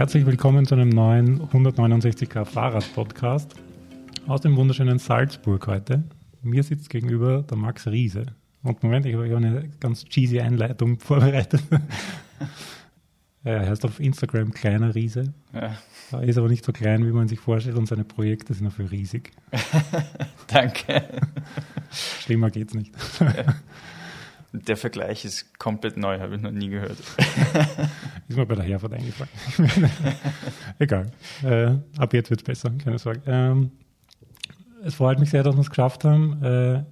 Herzlich willkommen zu einem neuen 169k Fahrrad-Podcast aus dem wunderschönen Salzburg heute. Mir sitzt gegenüber der Max Riese. Und Moment, ich habe eine ganz cheesy Einleitung vorbereitet. er heißt auf Instagram Kleiner Riese. Ja. Er ist aber nicht so klein, wie man sich vorstellt, und seine Projekte sind dafür riesig. Danke. Schlimmer geht's nicht. Der Vergleich ist komplett neu, habe ich noch nie gehört. ist mir bei der Herfahrt eingefallen. Egal. Äh, ab jetzt wird es besser, keine Sorge. Ähm, es freut mich sehr, dass wir es geschafft haben. Äh,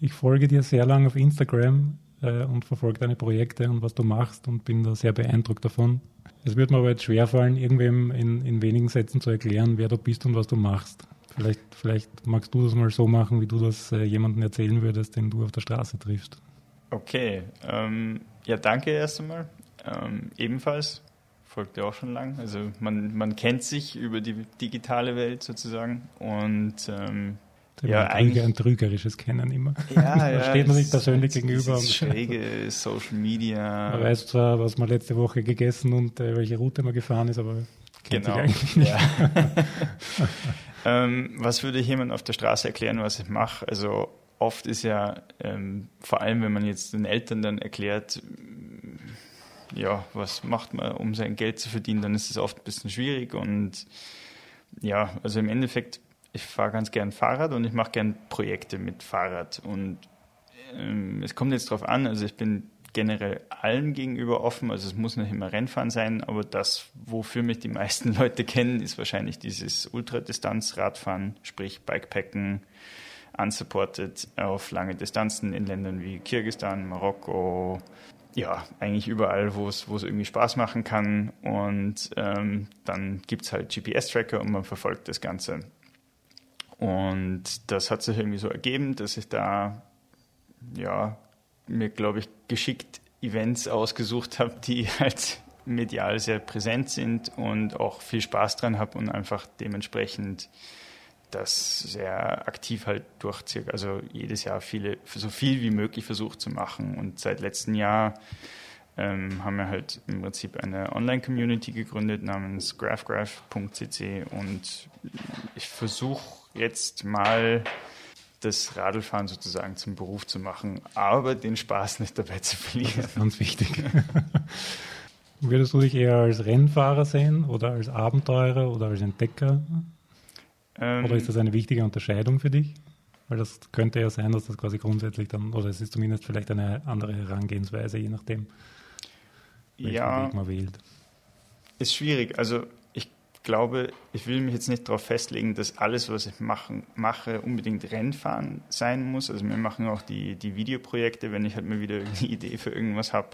ich folge dir sehr lange auf Instagram äh, und verfolge deine Projekte und was du machst und bin da sehr beeindruckt davon. Es wird mir aber jetzt schwerfallen, irgendwem in, in wenigen Sätzen zu erklären, wer du bist und was du machst. Vielleicht, vielleicht magst du das mal so machen, wie du das äh, jemandem erzählen würdest, den du auf der Straße triffst. Okay, ähm, ja, danke erst einmal. Ähm, ebenfalls folgt ja auch schon lang. Also man, man kennt sich über die digitale Welt sozusagen und ähm, ja, eigentlich ein trügerisches Kennen immer. Ja, da ja, steht man sich persönlich gegenüber. Das schräge Social Media. Man weiß zwar, was man letzte Woche gegessen und äh, welche Route man gefahren ist, aber kennt genau. sich eigentlich nicht. Ja. ähm, was würde jemand auf der Straße erklären, was ich mache? Also oft ist ja, ähm, vor allem wenn man jetzt den Eltern dann erklärt, ja, was macht man, um sein Geld zu verdienen, dann ist es oft ein bisschen schwierig und ja, also im Endeffekt, ich fahre ganz gern Fahrrad und ich mache gern Projekte mit Fahrrad und ähm, es kommt jetzt darauf an, also ich bin generell allen gegenüber offen, also es muss nicht immer Rennfahren sein, aber das, wofür mich die meisten Leute kennen, ist wahrscheinlich dieses Ultradistanz-Radfahren, sprich Bikepacken, unsupported auf lange Distanzen in Ländern wie Kirgistan, Marokko, ja, eigentlich überall, wo es, irgendwie Spaß machen kann. Und ähm, dann gibt es halt GPS-Tracker und man verfolgt das Ganze. Und das hat sich irgendwie so ergeben, dass ich da, ja, mir, glaube ich, geschickt Events ausgesucht habe, die halt medial sehr präsent sind und auch viel Spaß dran habe und einfach dementsprechend das sehr aktiv halt durchzieht. Also jedes Jahr viele, so viel wie möglich versucht zu machen. Und seit letztem Jahr ähm, haben wir halt im Prinzip eine Online-Community gegründet namens graphgraph.cc und ich versuche jetzt mal das Radlfahren sozusagen zum Beruf zu machen, aber den Spaß nicht dabei zu verlieren. Das ist ganz wichtig. Würdest du dich eher als Rennfahrer sehen oder als Abenteurer oder als Entdecker? Ähm, oder ist das eine wichtige Unterscheidung für dich? Weil das könnte ja sein, dass das quasi grundsätzlich dann, oder es ist zumindest vielleicht eine andere Herangehensweise, je nachdem, welchen ja, Weg man wählt. Ist schwierig. Also ich glaube, ich will mich jetzt nicht darauf festlegen, dass alles, was ich machen, mache, unbedingt Rennfahren sein muss. Also wir machen auch die, die Videoprojekte, wenn ich halt mal wieder eine Idee für irgendwas habe,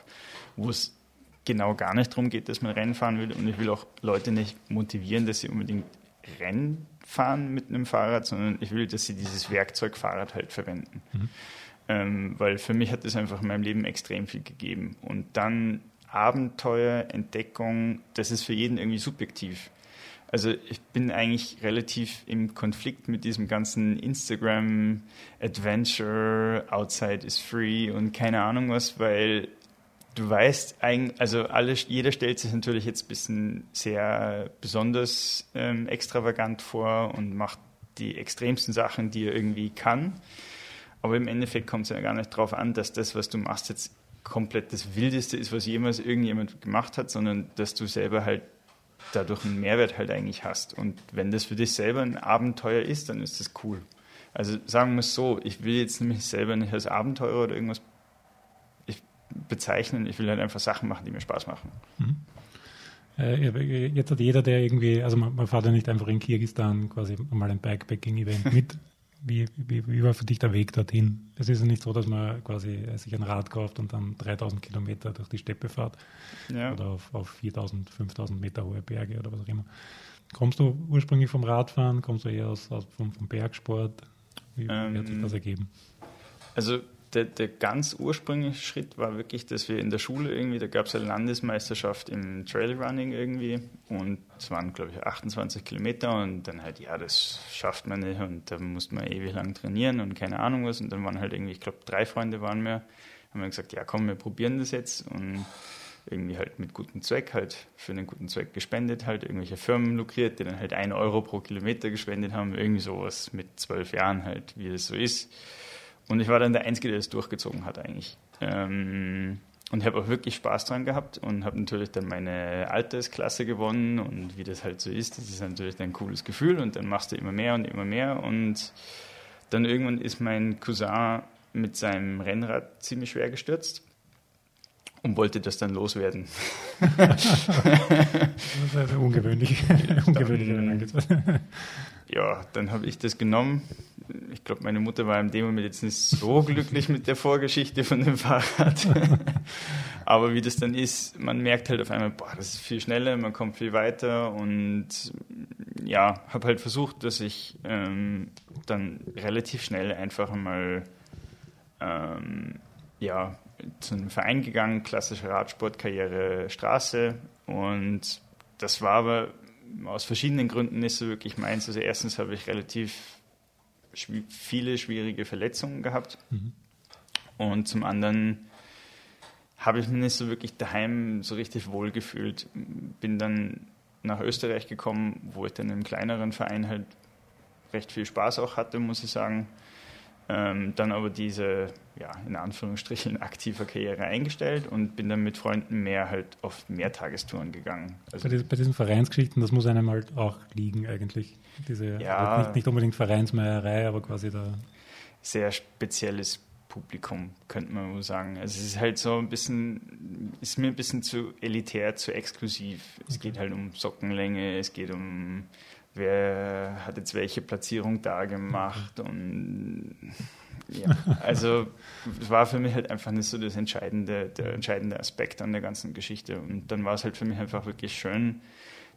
wo es genau gar nicht darum geht, dass man Rennen fahren will. Und ich will auch Leute nicht motivieren, dass sie unbedingt Rennen fahren mit einem Fahrrad, sondern ich will, dass sie dieses Werkzeug Fahrrad halt verwenden. Mhm. Ähm, weil für mich hat es einfach in meinem Leben extrem viel gegeben. Und dann Abenteuer, Entdeckung, das ist für jeden irgendwie subjektiv. Also ich bin eigentlich relativ im Konflikt mit diesem ganzen Instagram Adventure, Outside is free und keine Ahnung was, weil du weißt, also alle, jeder stellt sich natürlich jetzt ein bisschen sehr besonders ähm, extravagant vor und macht die extremsten Sachen, die er irgendwie kann. Aber im Endeffekt kommt es ja gar nicht darauf an, dass das, was du machst, jetzt komplett das Wildeste ist, was jemals irgendjemand gemacht hat, sondern dass du selber halt dadurch einen Mehrwert halt eigentlich hast. Und wenn das für dich selber ein Abenteuer ist, dann ist das cool. Also sagen wir es so, ich will jetzt nämlich selber nicht als Abenteurer oder irgendwas bezeichnen. Ich will halt einfach Sachen machen, die mir Spaß machen. Mhm. Äh, jetzt hat jeder, der irgendwie, also man, man fährt ja nicht einfach in Kirgistan quasi mal ein Bikepacking-Event mit. Wie, wie, wie, war für dich der Weg dorthin? Es ist ja nicht so, dass man quasi sich ein Rad kauft und dann 3000 Kilometer durch die Steppe fährt ja. oder auf, auf 4000, 5000 Meter hohe Berge oder was auch immer. Kommst du ursprünglich vom Radfahren? Kommst du eher aus, aus vom, vom Bergsport? Wie, ähm, wie hat sich das ergeben? Also der, der ganz ursprüngliche Schritt war wirklich, dass wir in der Schule irgendwie, da gab es eine Landesmeisterschaft im Trailrunning irgendwie und es waren, glaube ich, 28 Kilometer und dann halt, ja, das schafft man nicht und da musste man ewig lang trainieren und keine Ahnung was und dann waren halt irgendwie, ich glaube, drei Freunde waren wir, haben wir gesagt, ja komm, wir probieren das jetzt und irgendwie halt mit gutem Zweck, halt für einen guten Zweck gespendet, halt irgendwelche Firmen lukriert, die dann halt ein Euro pro Kilometer gespendet haben, irgendwie sowas mit zwölf Jahren halt, wie es so ist. Und ich war dann der Einzige, der es durchgezogen hat eigentlich. Ähm, und habe auch wirklich Spaß dran gehabt und habe natürlich dann meine Altersklasse gewonnen. Und wie das halt so ist, das ist natürlich ein cooles Gefühl und dann machst du immer mehr und immer mehr. Und dann irgendwann ist mein Cousin mit seinem Rennrad ziemlich schwer gestürzt und wollte das dann loswerden. das ist eine ungewöhnliche, ungewöhnliche Ja, dann habe ich das genommen. Ich glaube, meine Mutter war in dem Moment jetzt nicht so glücklich mit der Vorgeschichte von dem Fahrrad. Aber wie das dann ist, man merkt halt auf einmal, boah, das ist viel schneller, man kommt viel weiter und ja, habe halt versucht, dass ich ähm, dann relativ schnell einfach mal ähm, ja, zu einem Verein gegangen, klassische Radsportkarriere Straße. Und das war aber aus verschiedenen Gründen nicht so wirklich meins. Also erstens habe ich relativ schw viele schwierige Verletzungen gehabt. Mhm. Und zum anderen habe ich mich nicht so wirklich daheim so richtig wohl gefühlt. Bin dann nach Österreich gekommen, wo ich dann im kleineren Verein halt recht viel Spaß auch hatte, muss ich sagen. Ähm, dann aber diese, ja, in Anführungsstrichen aktive Karriere eingestellt und bin dann mit Freunden mehr halt auf Mehrtagestouren gegangen. Also bei, bei, diesen Vereinsgeschichten, das muss einem halt auch liegen eigentlich. Diese, ja, also nicht, nicht, unbedingt Vereinsmeierei, aber quasi da. Sehr spezielles Publikum, könnte man wohl sagen. Also es ist halt so ein bisschen, ist mir ein bisschen zu elitär, zu exklusiv. Es okay. geht halt um Sockenlänge, es geht um wer hat jetzt welche Platzierung da gemacht und ja, also es war für mich halt einfach nicht so das entscheidende, der entscheidende Aspekt an der ganzen Geschichte. Und dann war es halt für mich einfach wirklich schön,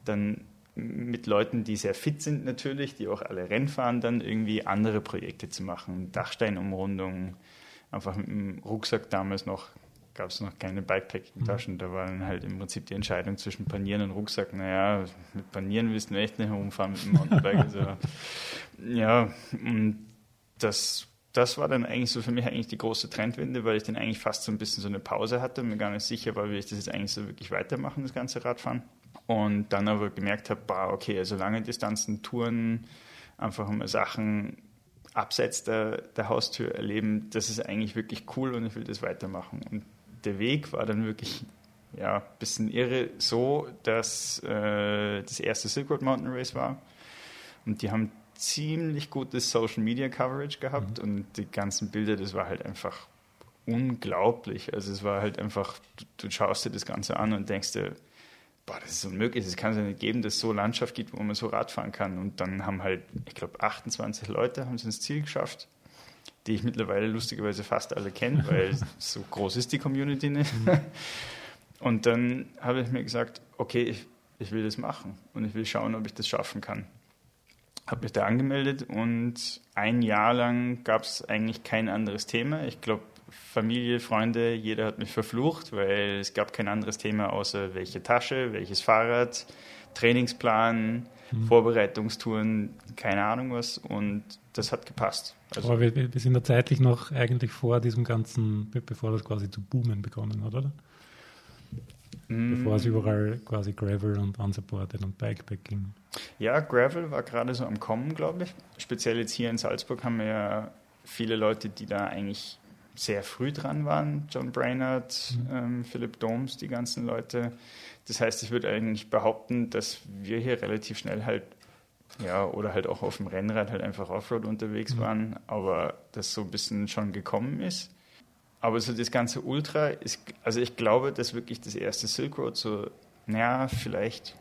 dann mit Leuten, die sehr fit sind natürlich, die auch alle Rennen fahren, dann irgendwie andere Projekte zu machen, Dachsteinumrundung, einfach mit dem Rucksack damals noch gab es noch keine Bikepacking-Taschen. Mhm. Da war dann halt im Prinzip die Entscheidung zwischen Panieren und Rucksack. Naja, mit Panieren willst du echt nicht herumfahren mit dem Mountainbike. also, ja, und das, das war dann eigentlich so für mich eigentlich die große Trendwende, weil ich dann eigentlich fast so ein bisschen so eine Pause hatte und mir gar nicht sicher war, wie ich das jetzt eigentlich so wirklich weitermachen, das ganze Radfahren. Und dann aber gemerkt habe, bah, okay, also lange Distanzen, Touren, einfach mal Sachen abseits der, der Haustür erleben, das ist eigentlich wirklich cool und ich will das weitermachen. Und der Weg war dann wirklich ja, ein bisschen irre, so dass äh, das erste Silk Road Mountain Race war. Und die haben ziemlich gutes Social Media Coverage gehabt mhm. und die ganzen Bilder, das war halt einfach unglaublich. Also es war halt einfach, du, du schaust dir das Ganze an und denkst dir, boah, das ist unmöglich, es kann es ja nicht geben, dass es so Landschaft gibt, wo man so Radfahren kann. Und dann haben halt, ich glaube, 28 Leute haben es ins Ziel geschafft die ich mittlerweile lustigerweise fast alle kenne, weil so groß ist die Community nicht. Mhm. Und dann habe ich mir gesagt, okay, ich, ich will das machen und ich will schauen, ob ich das schaffen kann. Habe mich da angemeldet und ein Jahr lang gab es eigentlich kein anderes Thema. Ich glaube, Familie, Freunde, jeder hat mich verflucht, weil es gab kein anderes Thema außer welche Tasche, welches Fahrrad, Trainingsplan, mhm. Vorbereitungstouren, keine Ahnung was. Und das hat gepasst. Also Aber wir, wir, sind ja zeitlich noch eigentlich vor diesem ganzen, bevor das quasi zu boomen begonnen hat, oder? Mm. Bevor es überall quasi Gravel und Unsupported und Bikepacking. Ja, Gravel war gerade so am Kommen, glaube ich. Speziell jetzt hier in Salzburg haben wir ja viele Leute, die da eigentlich sehr früh dran waren. John Brainerd, mhm. ähm, Philipp Doms, die ganzen Leute. Das heißt, ich würde eigentlich behaupten, dass wir hier relativ schnell halt ja, oder halt auch auf dem Rennrad halt einfach Offroad unterwegs mhm. waren, aber das so ein bisschen schon gekommen ist. Aber so das ganze Ultra ist, also ich glaube, dass wirklich das erste Silk Road so, naja, vielleicht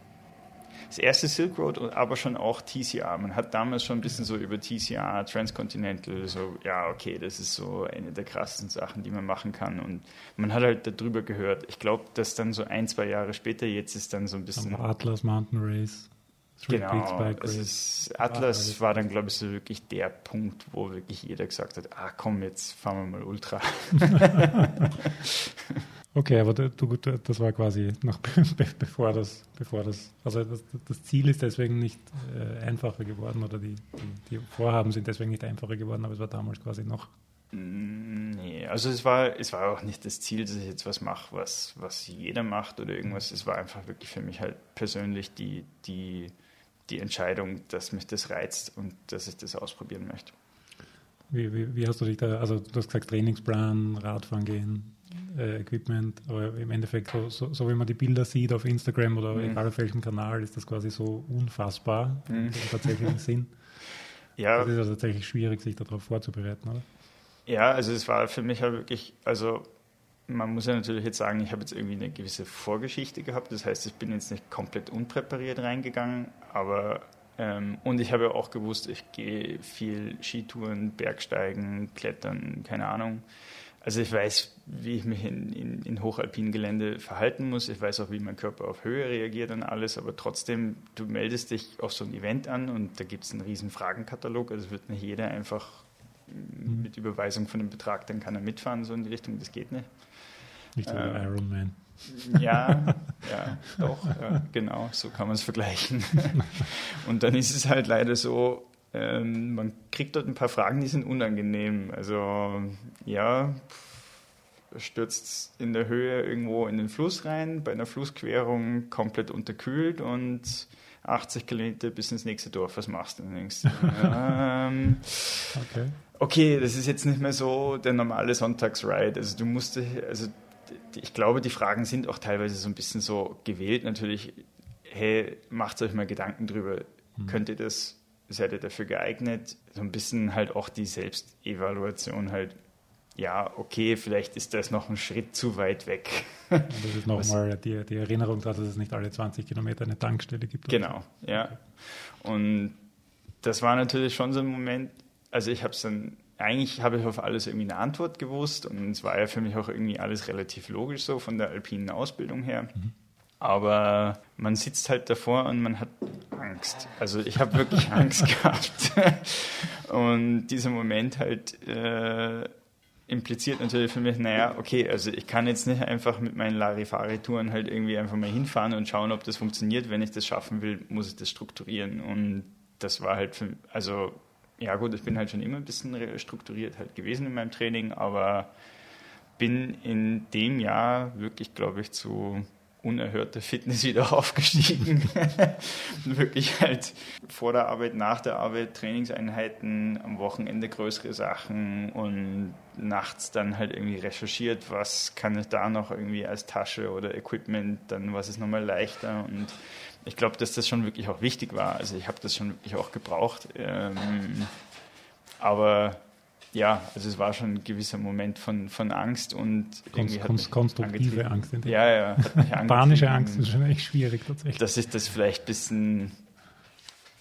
das erste Silk Road, aber schon auch TCR. Man hat damals schon ein bisschen so über TCR, Transcontinental, so, ja, okay, das ist so eine der krassesten Sachen, die man machen kann. Und man hat halt darüber gehört. Ich glaube, dass dann so ein, zwei Jahre später, jetzt ist dann so ein bisschen. Aber Atlas Mountain Race. Genau, also es, Atlas war dann, glaube ich, so wirklich der Punkt, wo wirklich jeder gesagt hat, ah komm, jetzt fahren wir mal Ultra. okay, aber du, das war quasi noch bevor das, bevor das, also das, das Ziel ist deswegen nicht äh, einfacher geworden oder die, die, die Vorhaben sind deswegen nicht einfacher geworden, aber es war damals quasi noch Mm, nee, also es war, es war auch nicht das Ziel, dass ich jetzt was mache, was, was jeder macht oder irgendwas. Es war einfach wirklich für mich halt persönlich die, die, die Entscheidung, dass mich das reizt und dass ich das ausprobieren möchte. Wie, wie, wie hast du dich da, also du hast gesagt Trainingsplan, Radfahren gehen, äh, Equipment, aber im Endeffekt, so, so, so, wie man die Bilder sieht auf Instagram oder mhm. egal auf welchem Kanal, ist das quasi so unfassbar mhm. im tatsächlichen Sinn. Ja. Das ist ja tatsächlich schwierig, sich darauf vorzubereiten, oder? Ja, also es war für mich halt wirklich, also man muss ja natürlich jetzt sagen, ich habe jetzt irgendwie eine gewisse Vorgeschichte gehabt. Das heißt, ich bin jetzt nicht komplett unpräpariert reingegangen, aber ähm, und ich habe ja auch gewusst, ich gehe viel Skitouren, Bergsteigen, Klettern, keine Ahnung. Also ich weiß, wie ich mich in, in, in hochalpinen Gelände verhalten muss. Ich weiß auch, wie mein Körper auf Höhe reagiert und alles. Aber trotzdem, du meldest dich auf so ein Event an und da gibt es einen riesen Fragenkatalog. Also wird nicht jeder einfach mhm. mit Überweisung von dem Betrag, dann kann er mitfahren, so in die Richtung. Das geht nicht. Nicht so ähm, Iron Man. Ja, ja, doch, ja, genau, so kann man es vergleichen. Und dann ist es halt leider so, ähm, man kriegt dort ein paar Fragen, die sind unangenehm. Also, ja, stürzt in der Höhe irgendwo in den Fluss rein, bei einer Flussquerung komplett unterkühlt und 80 Kilometer bis ins nächste Dorf, was machst du? Dann denkst ähm, okay. okay, das ist jetzt nicht mehr so der normale Sonntagsride. Also du musst, also ich glaube, die Fragen sind auch teilweise so ein bisschen so gewählt. Natürlich, hey, macht euch mal Gedanken drüber. Mhm. Könnt ihr das, seid ihr dafür geeignet? So ein bisschen halt auch die Selbstevaluation halt. Ja, okay, vielleicht ist das noch ein Schritt zu weit weg. Und das ist nochmal die, die Erinnerung daran, dass es nicht alle 20 Kilometer eine Tankstelle gibt. Genau, ja. Und das war natürlich schon so ein Moment, also ich habe es dann eigentlich habe ich auf alles irgendwie eine Antwort gewusst und es war ja für mich auch irgendwie alles relativ logisch so von der alpinen Ausbildung her. Mhm. Aber man sitzt halt davor und man hat Angst. Also ich habe wirklich Angst gehabt. und dieser Moment halt äh, impliziert natürlich für mich, naja, okay, also ich kann jetzt nicht einfach mit meinen Larifari-Touren halt irgendwie einfach mal hinfahren und schauen, ob das funktioniert. Wenn ich das schaffen will, muss ich das strukturieren. Und das war halt für, also ja gut, ich bin halt schon immer ein bisschen strukturiert halt gewesen in meinem Training, aber bin in dem Jahr wirklich, glaube ich, zu unerhörter Fitness wieder aufgestiegen. wirklich halt vor der Arbeit, nach der Arbeit Trainingseinheiten, am Wochenende größere Sachen und nachts dann halt irgendwie recherchiert, was kann ich da noch irgendwie als Tasche oder Equipment, dann was ist nochmal leichter und ich glaube, dass das schon wirklich auch wichtig war. Also ich habe das schon wirklich auch gebraucht. Ähm, aber ja, also es war schon ein gewisser Moment von, von Angst und irgendwie Konst, konstruktive Angst. In ja, ja. Panische Angst ist schon echt schwierig tatsächlich. Das ist das vielleicht ein bisschen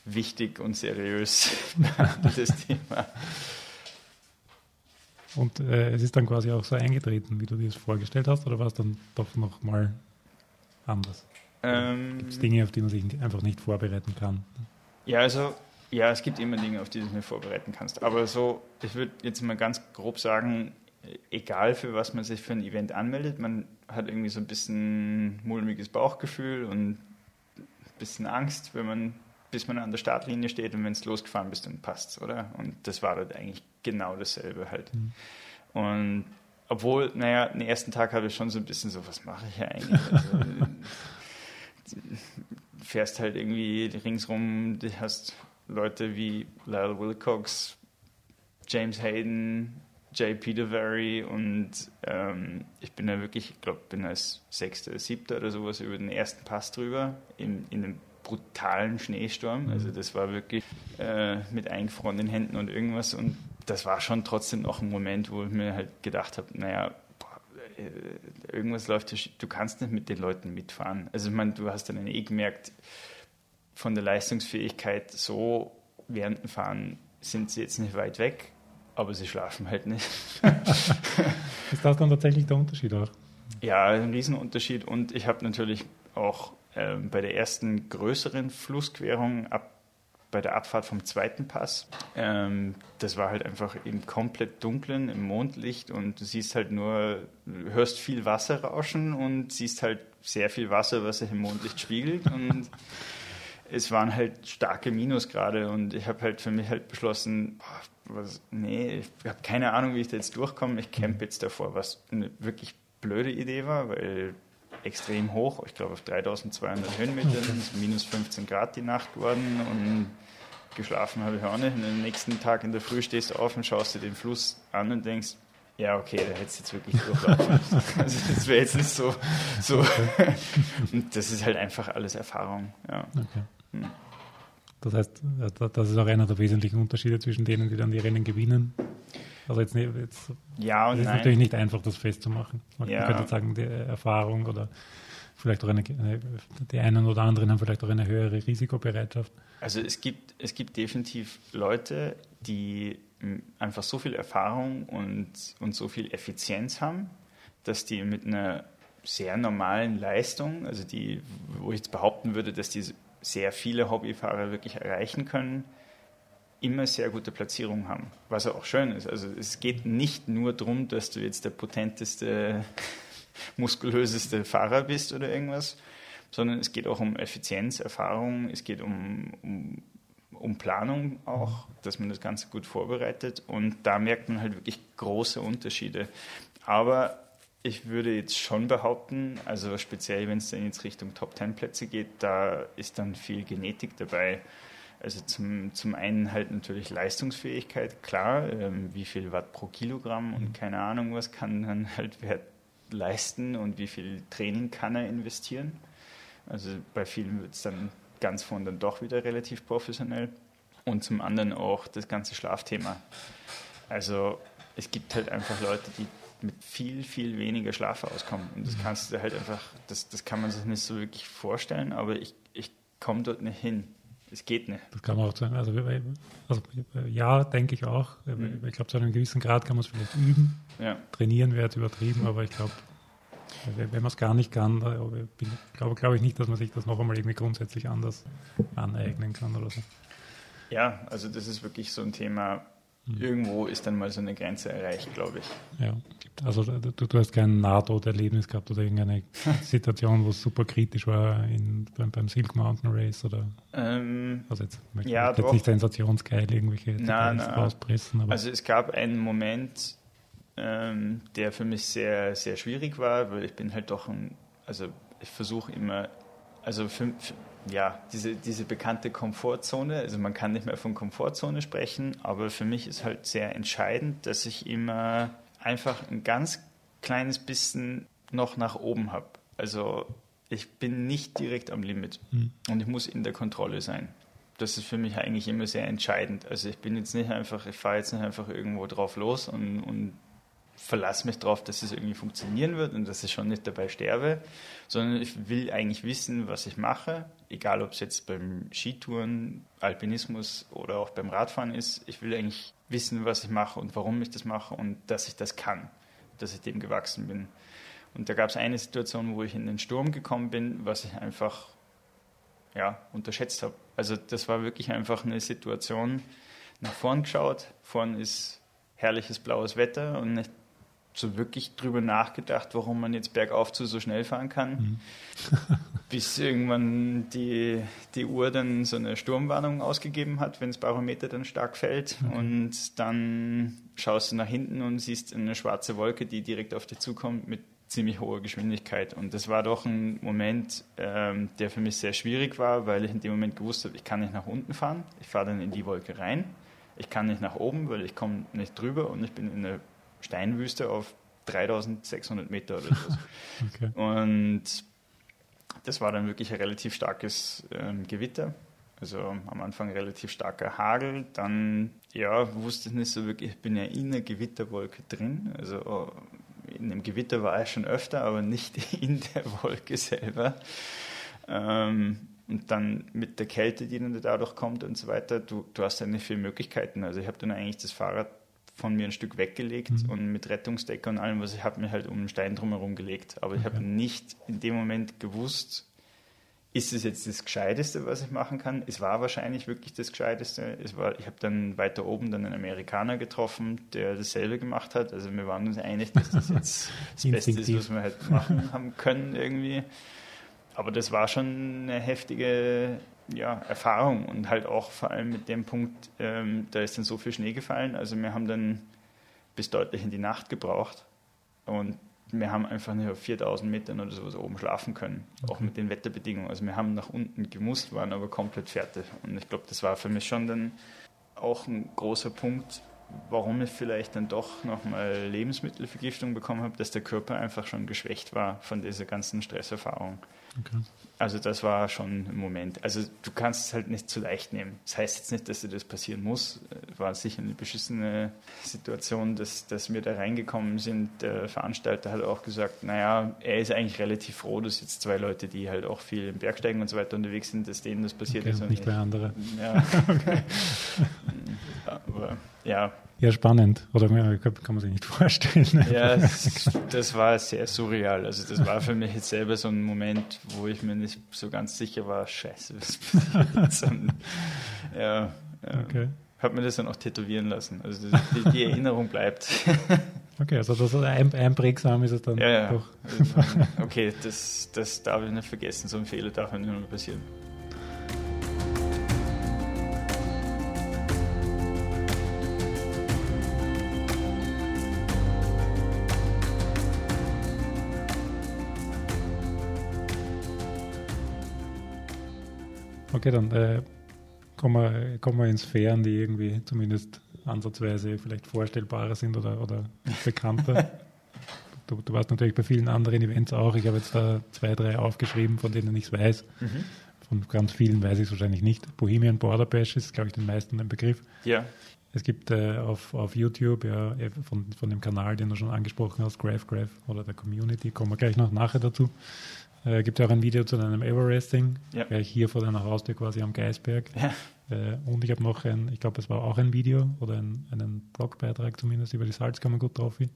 wichtig und seriös, das Thema. Und äh, es ist dann quasi auch so eingetreten, wie du dir das vorgestellt hast, oder war es dann doch nochmal anders? Ähm, Gibt es Dinge, auf die man sich einfach nicht vorbereiten kann? Ja, also ja, es gibt immer Dinge, auf die du dich nicht vorbereiten kannst. Aber so, ich würde jetzt mal ganz grob sagen, egal für was man sich für ein Event anmeldet, man hat irgendwie so ein bisschen mulmiges Bauchgefühl und ein bisschen Angst, wenn man, bis man an der Startlinie steht und wenn es losgefahren bist, dann passt oder? Und das war dort eigentlich genau dasselbe halt. Mhm. Und obwohl, naja, den ersten Tag habe ich schon so ein bisschen so, was mache ich hier eigentlich? Also, fährst halt irgendwie ringsrum, du hast Leute wie Lyle Wilcox, James Hayden, Jay Peterberry und ähm, ich bin da wirklich, ich glaube, bin als Sechster, Siebter oder sowas über den ersten Pass drüber in, in einem brutalen Schneesturm. Also mhm. das war wirklich äh, mit eingefrorenen Händen und irgendwas und das war schon trotzdem noch ein Moment, wo ich mir halt gedacht habe, naja, äh, irgendwas läuft, du kannst nicht mit den Leuten mitfahren. Also ich meine, du hast dann eh gemerkt, von der Leistungsfähigkeit so während dem Fahren sind sie jetzt nicht weit weg, aber sie schlafen halt nicht. ist das dann tatsächlich der Unterschied auch? Ja, ein Riesenunterschied und ich habe natürlich auch äh, bei der ersten größeren Flussquerung ab bei der Abfahrt vom zweiten Pass. Ähm, das war halt einfach im komplett dunklen, im Mondlicht und du siehst halt nur, hörst viel Wasser rauschen und siehst halt sehr viel Wasser, was sich im Mondlicht spiegelt und es waren halt starke Minusgrade und ich habe halt für mich halt beschlossen, was, nee, ich habe keine Ahnung, wie ich da jetzt durchkomme. Ich campe jetzt davor, was eine wirklich blöde Idee war, weil extrem hoch, ich glaube auf 3200 Höhenmetern, okay. minus 15 Grad die Nacht geworden und geschlafen habe ich auch nicht. Und am nächsten Tag in der Früh stehst du auf und schaust dir den Fluss an und denkst, ja, okay, da hättest du jetzt wirklich durchlaufen Also das wäre jetzt nicht so. so. Und das ist halt einfach alles Erfahrung. Ja. Okay. Hm. Das heißt, das ist auch einer der wesentlichen Unterschiede zwischen denen, die dann die Rennen gewinnen. Also jetzt, jetzt ja und es ist nein. natürlich nicht einfach, das festzumachen. Man ja. könnte sagen, die Erfahrung oder vielleicht auch eine, die einen oder anderen haben vielleicht auch eine höhere Risikobereitschaft. Also es gibt, es gibt definitiv Leute, die einfach so viel Erfahrung und, und so viel Effizienz haben, dass die mit einer sehr normalen Leistung, also die, wo ich jetzt behaupten würde, dass die sehr viele Hobbyfahrer wirklich erreichen können, immer sehr gute Platzierungen haben, was auch schön ist. Also es geht nicht nur darum, dass du jetzt der potenteste, muskulöseste Fahrer bist oder irgendwas, sondern es geht auch um Effizienz, Erfahrung, es geht um, um, um Planung auch, dass man das Ganze gut vorbereitet und da merkt man halt wirklich große Unterschiede. Aber ich würde jetzt schon behaupten, also speziell wenn es dann jetzt Richtung Top Ten Plätze geht, da ist dann viel Genetik dabei. Also zum, zum einen halt natürlich Leistungsfähigkeit, klar, ähm, wie viel Watt pro Kilogramm und keine Ahnung was kann dann halt wer leisten und wie viel Training kann er investieren. Also bei vielen wird es dann ganz von dann doch wieder relativ professionell. Und zum anderen auch das ganze Schlafthema. Also es gibt halt einfach Leute, die mit viel, viel weniger Schlaf auskommen. Und das kannst du halt einfach, das, das kann man sich nicht so wirklich vorstellen, aber ich, ich komme dort nicht hin. Es geht nicht. Das kann man auch sagen. Also, also ja, denke ich auch. Mhm. Ich glaube, zu einem gewissen Grad kann man es vielleicht üben. Ja. Trainieren wäre jetzt übertrieben, aber ich glaube, wenn man es gar nicht kann, glaube glaub ich nicht, dass man sich das noch einmal irgendwie grundsätzlich anders aneignen kann oder so. Ja, also das ist wirklich so ein Thema, Mhm. Irgendwo ist dann mal so eine Grenze erreicht, glaube ich. Ja, also du, du hast kein Nahtoderlebnis gehabt oder irgendeine Situation, wo es super kritisch war in, beim, beim Silk Mountain Race oder? Ähm, also jetzt, ich ja, jetzt nicht sensationsgeil irgendwelche na, na. rauspressen. Aber also es gab einen Moment, ähm, der für mich sehr, sehr schwierig war, weil ich bin halt doch ein, also ich versuche immer, also für, für ja, diese, diese bekannte Komfortzone. Also man kann nicht mehr von Komfortzone sprechen, aber für mich ist halt sehr entscheidend, dass ich immer einfach ein ganz kleines bisschen noch nach oben habe. Also ich bin nicht direkt am Limit mhm. und ich muss in der Kontrolle sein. Das ist für mich eigentlich immer sehr entscheidend. Also ich bin jetzt nicht einfach, ich fahre jetzt nicht einfach irgendwo drauf los und, und verlasse mich darauf, dass es irgendwie funktionieren wird und dass ich schon nicht dabei sterbe, sondern ich will eigentlich wissen, was ich mache, egal ob es jetzt beim Skitouren, Alpinismus oder auch beim Radfahren ist. Ich will eigentlich wissen, was ich mache und warum ich das mache und dass ich das kann, dass ich dem gewachsen bin. Und da gab es eine Situation, wo ich in den Sturm gekommen bin, was ich einfach ja, unterschätzt habe. Also das war wirklich einfach eine Situation, nach vorn geschaut, vorn ist herrliches blaues Wetter und ich so wirklich drüber nachgedacht, warum man jetzt bergauf zu so schnell fahren kann. Mhm. Bis irgendwann die, die Uhr dann so eine Sturmwarnung ausgegeben hat, wenn das Barometer dann stark fällt. Mhm. Und dann schaust du nach hinten und siehst eine schwarze Wolke, die direkt auf dich zukommt mit ziemlich hoher Geschwindigkeit. Und das war doch ein Moment, ähm, der für mich sehr schwierig war, weil ich in dem Moment gewusst habe, ich kann nicht nach unten fahren. Ich fahre dann in die Wolke rein. Ich kann nicht nach oben, weil ich komme nicht drüber und ich bin in der Steinwüste auf 3600 Meter oder so. okay. Und das war dann wirklich ein relativ starkes ähm, Gewitter. Also am Anfang relativ starker Hagel, dann ja, wusste ich nicht so wirklich, ich bin ja in einer Gewitterwolke drin. Also in einem Gewitter war ich schon öfter, aber nicht in der Wolke selber. Ähm, und dann mit der Kälte, die dann dadurch kommt und so weiter, du, du hast ja nicht viele Möglichkeiten. Also ich habe dann eigentlich das Fahrrad von mir ein Stück weggelegt mhm. und mit Rettungsdecke und allem, was ich habe, mir halt um einen Stein drumherum gelegt. Aber okay. ich habe nicht in dem Moment gewusst, ist es jetzt das Gescheiteste, was ich machen kann? Es war wahrscheinlich wirklich das Gescheiteste. Es war, ich habe dann weiter oben dann einen Amerikaner getroffen, der dasselbe gemacht hat. Also wir waren uns einig, dass das jetzt das Beste ist, was wir halt machen haben können irgendwie. Aber das war schon eine heftige ja, Erfahrung und halt auch vor allem mit dem Punkt, ähm, da ist dann so viel Schnee gefallen. Also wir haben dann bis deutlich in die Nacht gebraucht und wir haben einfach nicht auf 4000 Metern oder sowas oben schlafen können, auch mit den Wetterbedingungen. Also wir haben nach unten gemusst, waren aber komplett fertig. Und ich glaube, das war für mich schon dann auch ein großer Punkt, warum ich vielleicht dann doch nochmal Lebensmittelvergiftung bekommen habe, dass der Körper einfach schon geschwächt war von dieser ganzen Stresserfahrung. Okay. Also das war schon ein Moment. Also du kannst es halt nicht zu leicht nehmen. Das heißt jetzt nicht, dass dir das passieren muss. War sicher eine beschissene Situation, dass, dass wir da reingekommen sind. Der Veranstalter hat auch gesagt, naja, er ist eigentlich relativ froh, dass jetzt zwei Leute, die halt auch viel im Bergsteigen und so weiter unterwegs sind, dass denen das passiert okay, ist. Und nicht bei anderen. Ja. Aber ja, ja, spannend. Oder kann man sich nicht vorstellen. Ja, das, das, war sehr surreal. Also das war für mich jetzt selber so ein Moment, wo ich mir nicht so ganz sicher war, scheiße, was passiert. ja, ja. Okay. Habe mir das dann auch tätowieren lassen. Also die, die Erinnerung bleibt. Okay, also das ist ein, einprägsam ist es dann ja, ja. doch. Okay, das, das darf ich nicht vergessen. So ein Fehler darf mir nicht mehr passieren. Okay, dann äh, kommen, wir, kommen wir in Sphären, die irgendwie zumindest ansatzweise vielleicht vorstellbarer sind oder, oder bekannter. du, du, warst natürlich bei vielen anderen Events auch. Ich habe jetzt da zwei, drei aufgeschrieben, von denen ich es weiß. Mhm. Von ganz vielen weiß ich es wahrscheinlich nicht. Bohemian Border Bash ist, glaube ich, den meisten ein Begriff. Ja. Es gibt äh, auf, auf YouTube, ja, von, von dem Kanal, den du schon angesprochen hast, Graph Graph oder der Community, kommen wir gleich noch nachher dazu. Äh, gibt ja auch ein Video zu deinem Everesting, ja. gleich hier vor deiner Haustür quasi am Geisberg. Ja. Äh, und ich habe noch ein, ich glaube, es war auch ein Video oder ein, einen Blogbeitrag zumindest über die Salzkammergut Trophy.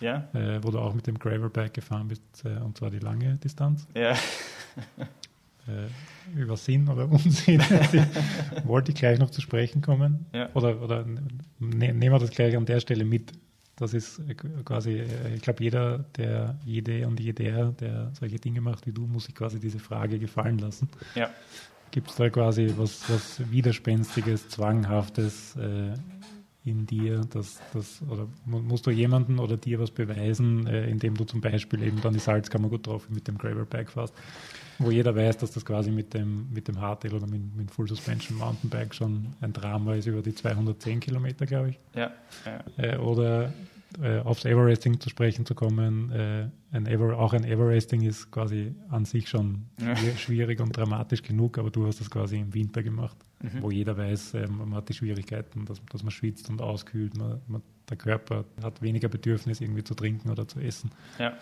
Ja. Äh, wo du auch mit dem Gravelbike gefahren bist, äh, und zwar die lange Distanz. Ja. Äh, über Sinn oder Unsinn wollte ich gleich noch zu sprechen kommen. Ja. Oder, oder ne, nehmen wir das gleich an der Stelle mit. Das ist äh, quasi, äh, ich glaube, jeder, der, jede und jeder, der solche Dinge macht wie du, muss sich quasi diese Frage gefallen lassen. Ja. Gibt es da quasi was, was Widerspenstiges, Zwanghaftes äh, in dir, dass, dass, oder musst du jemanden oder dir was beweisen, äh, indem du zum Beispiel eben dann die Salzkammer gut drauf mit dem Gravelbike fährst, wo jeder weiß, dass das quasi mit dem, mit dem Hardtail oder mit, mit Full Suspension Mountainbike schon ein Drama ist über die 210 Kilometer, glaube ich. Ja. ja. Äh, oder äh, aufs Everesting zu sprechen zu kommen. Äh, ein Ever, auch ein Everesting ist quasi an sich schon ja. schwierig und dramatisch genug, aber du hast das quasi im Winter gemacht, mhm. wo jeder weiß, äh, man hat die Schwierigkeiten, dass, dass man schwitzt und auskühlt. Man, man, der Körper hat weniger Bedürfnis, irgendwie zu trinken oder zu essen. Ja.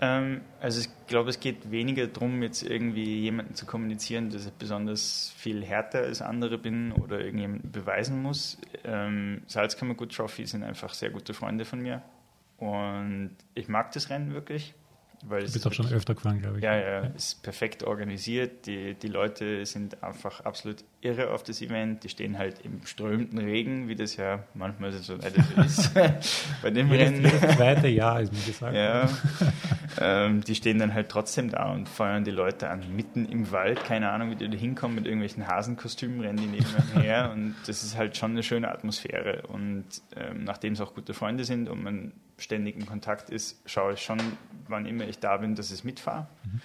Ähm, also ich glaube, es geht weniger darum, jetzt irgendwie jemanden zu kommunizieren, dass ich besonders viel härter als andere bin oder irgendjemanden beweisen muss. Ähm, Salzkammergut Trophy sind einfach sehr gute Freunde von mir und ich mag das Rennen wirklich. Weil du bist auch schon öfter gefahren, glaube ich. Ja, ja, ja, ist perfekt organisiert. Die, die Leute sind einfach absolut irre auf das Event. Die stehen halt im strömenden Regen, wie das ja manchmal so leider so ist bei dem jedes, Rennen. Jedes zweite Jahr ist mir gesagt. Ja, ähm, die stehen dann halt trotzdem da und feuern die Leute an, mitten im Wald. Keine Ahnung, wie die da hinkommen mit irgendwelchen Hasenkostümen, rennen die neben mir her. Und das ist halt schon eine schöne Atmosphäre. Und ähm, nachdem es auch gute Freunde sind und man ständig in Kontakt ist, schaue ich schon, wann immer ich da bin, dass ich mitfahre. Mhm.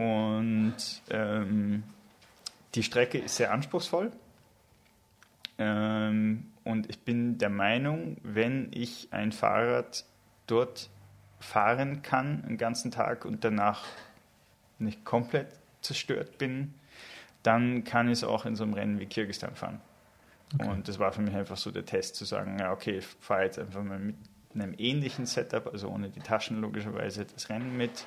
Und ähm, die Strecke ist sehr anspruchsvoll. Ähm, und ich bin der Meinung, wenn ich ein Fahrrad dort fahren kann, einen ganzen Tag und danach nicht komplett zerstört bin, dann kann ich es auch in so einem Rennen wie Kirgistan fahren. Okay. Und das war für mich einfach so der Test, zu sagen, ja, okay, ich fahre jetzt einfach mal mit einem ähnlichen Setup, also ohne die Taschen logischerweise, das Rennen mit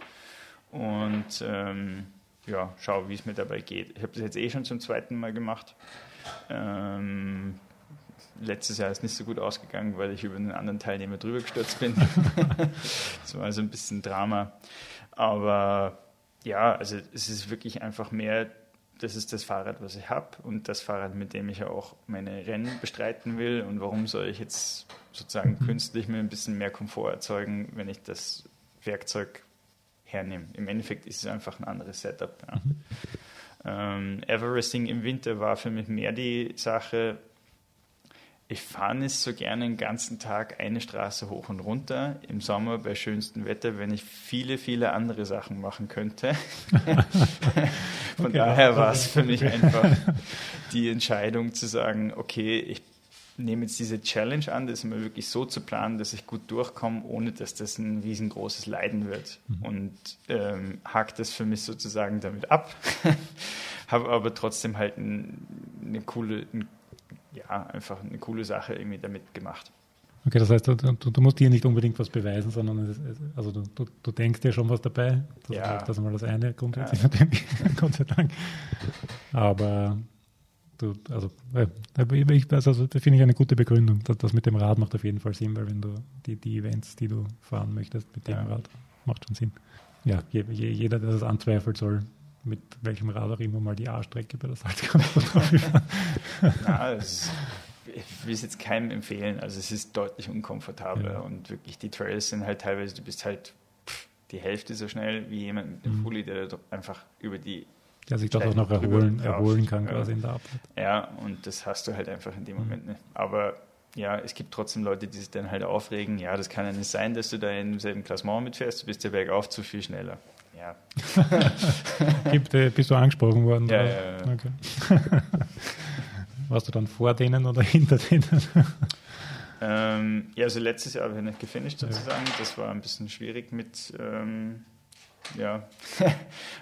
und ähm, ja, schau, wie es mir dabei geht. Ich habe das jetzt eh schon zum zweiten Mal gemacht. Ähm, letztes Jahr ist nicht so gut ausgegangen, weil ich über einen anderen Teilnehmer drüber gestürzt bin. das war also ein bisschen Drama. Aber ja, also es ist wirklich einfach mehr, das ist das Fahrrad, was ich habe und das Fahrrad, mit dem ich ja auch meine Rennen bestreiten will. Und warum soll ich jetzt sozusagen mhm. künstlich mir ein bisschen mehr Komfort erzeugen, wenn ich das Werkzeug hernehme? Im Endeffekt ist es einfach ein anderes Setup. Ja. Mhm. Ähm, Everesting im Winter war für mich mehr die Sache, ich fahre nicht so gerne den ganzen Tag eine Straße hoch und runter. Im Sommer bei schönstem Wetter, wenn ich viele, viele andere Sachen machen könnte. Von okay, daher war es für mich einfach die Entscheidung zu sagen, okay, ich nehme jetzt diese Challenge an, das immer wirklich so zu planen, dass ich gut durchkomme, ohne dass das ein riesengroßes Leiden wird. Mhm. Und ähm, hakt das für mich sozusagen damit ab. Habe aber trotzdem halt ein, eine coole, ein ja, einfach eine coole Sache irgendwie damit gemacht. Okay, das heißt, du, du, musst dir nicht unbedingt was beweisen, sondern es, also du, du, du, denkst dir schon was dabei. Das ja. ist das ist mal das eine grundsätzlich, ja. Gott sei Dank. Aber du, also, äh, ich, also das finde ich eine gute Begründung. Das, das, mit dem Rad macht auf jeden Fall Sinn, weil wenn du die, die Events, die du fahren möchtest mit dem ja. Rad, macht schon Sinn. Ja, je, jeder, der das anzweifelt, soll mit welchem Rad auch immer mal die A-Strecke bei der Salzkammer Na, ich will es jetzt keinem empfehlen. Also es ist deutlich unkomfortabler ja. und wirklich die Trails sind halt teilweise, du bist halt pff, die Hälfte so schnell wie jemand mit einem mhm. Fully, der einfach über die der sich das auch noch erholen, erholen kann ja. quasi in der Arbeit. Ja, und das hast du halt einfach in dem mhm. Moment nicht. Aber ja, es gibt trotzdem Leute, die sich dann halt aufregen. Ja, das kann ja nicht sein, dass du da im selben Klassement mitfährst. Du bist ja bergauf zu viel schneller. Ja. Gibt, äh, bist du angesprochen worden? Ja, ja, ja. Okay. Warst du dann vor denen oder hinter denen? Ähm, ja, also letztes Jahr habe ich nicht gefinisht sozusagen. Das war ein bisschen schwierig mit ähm, ja,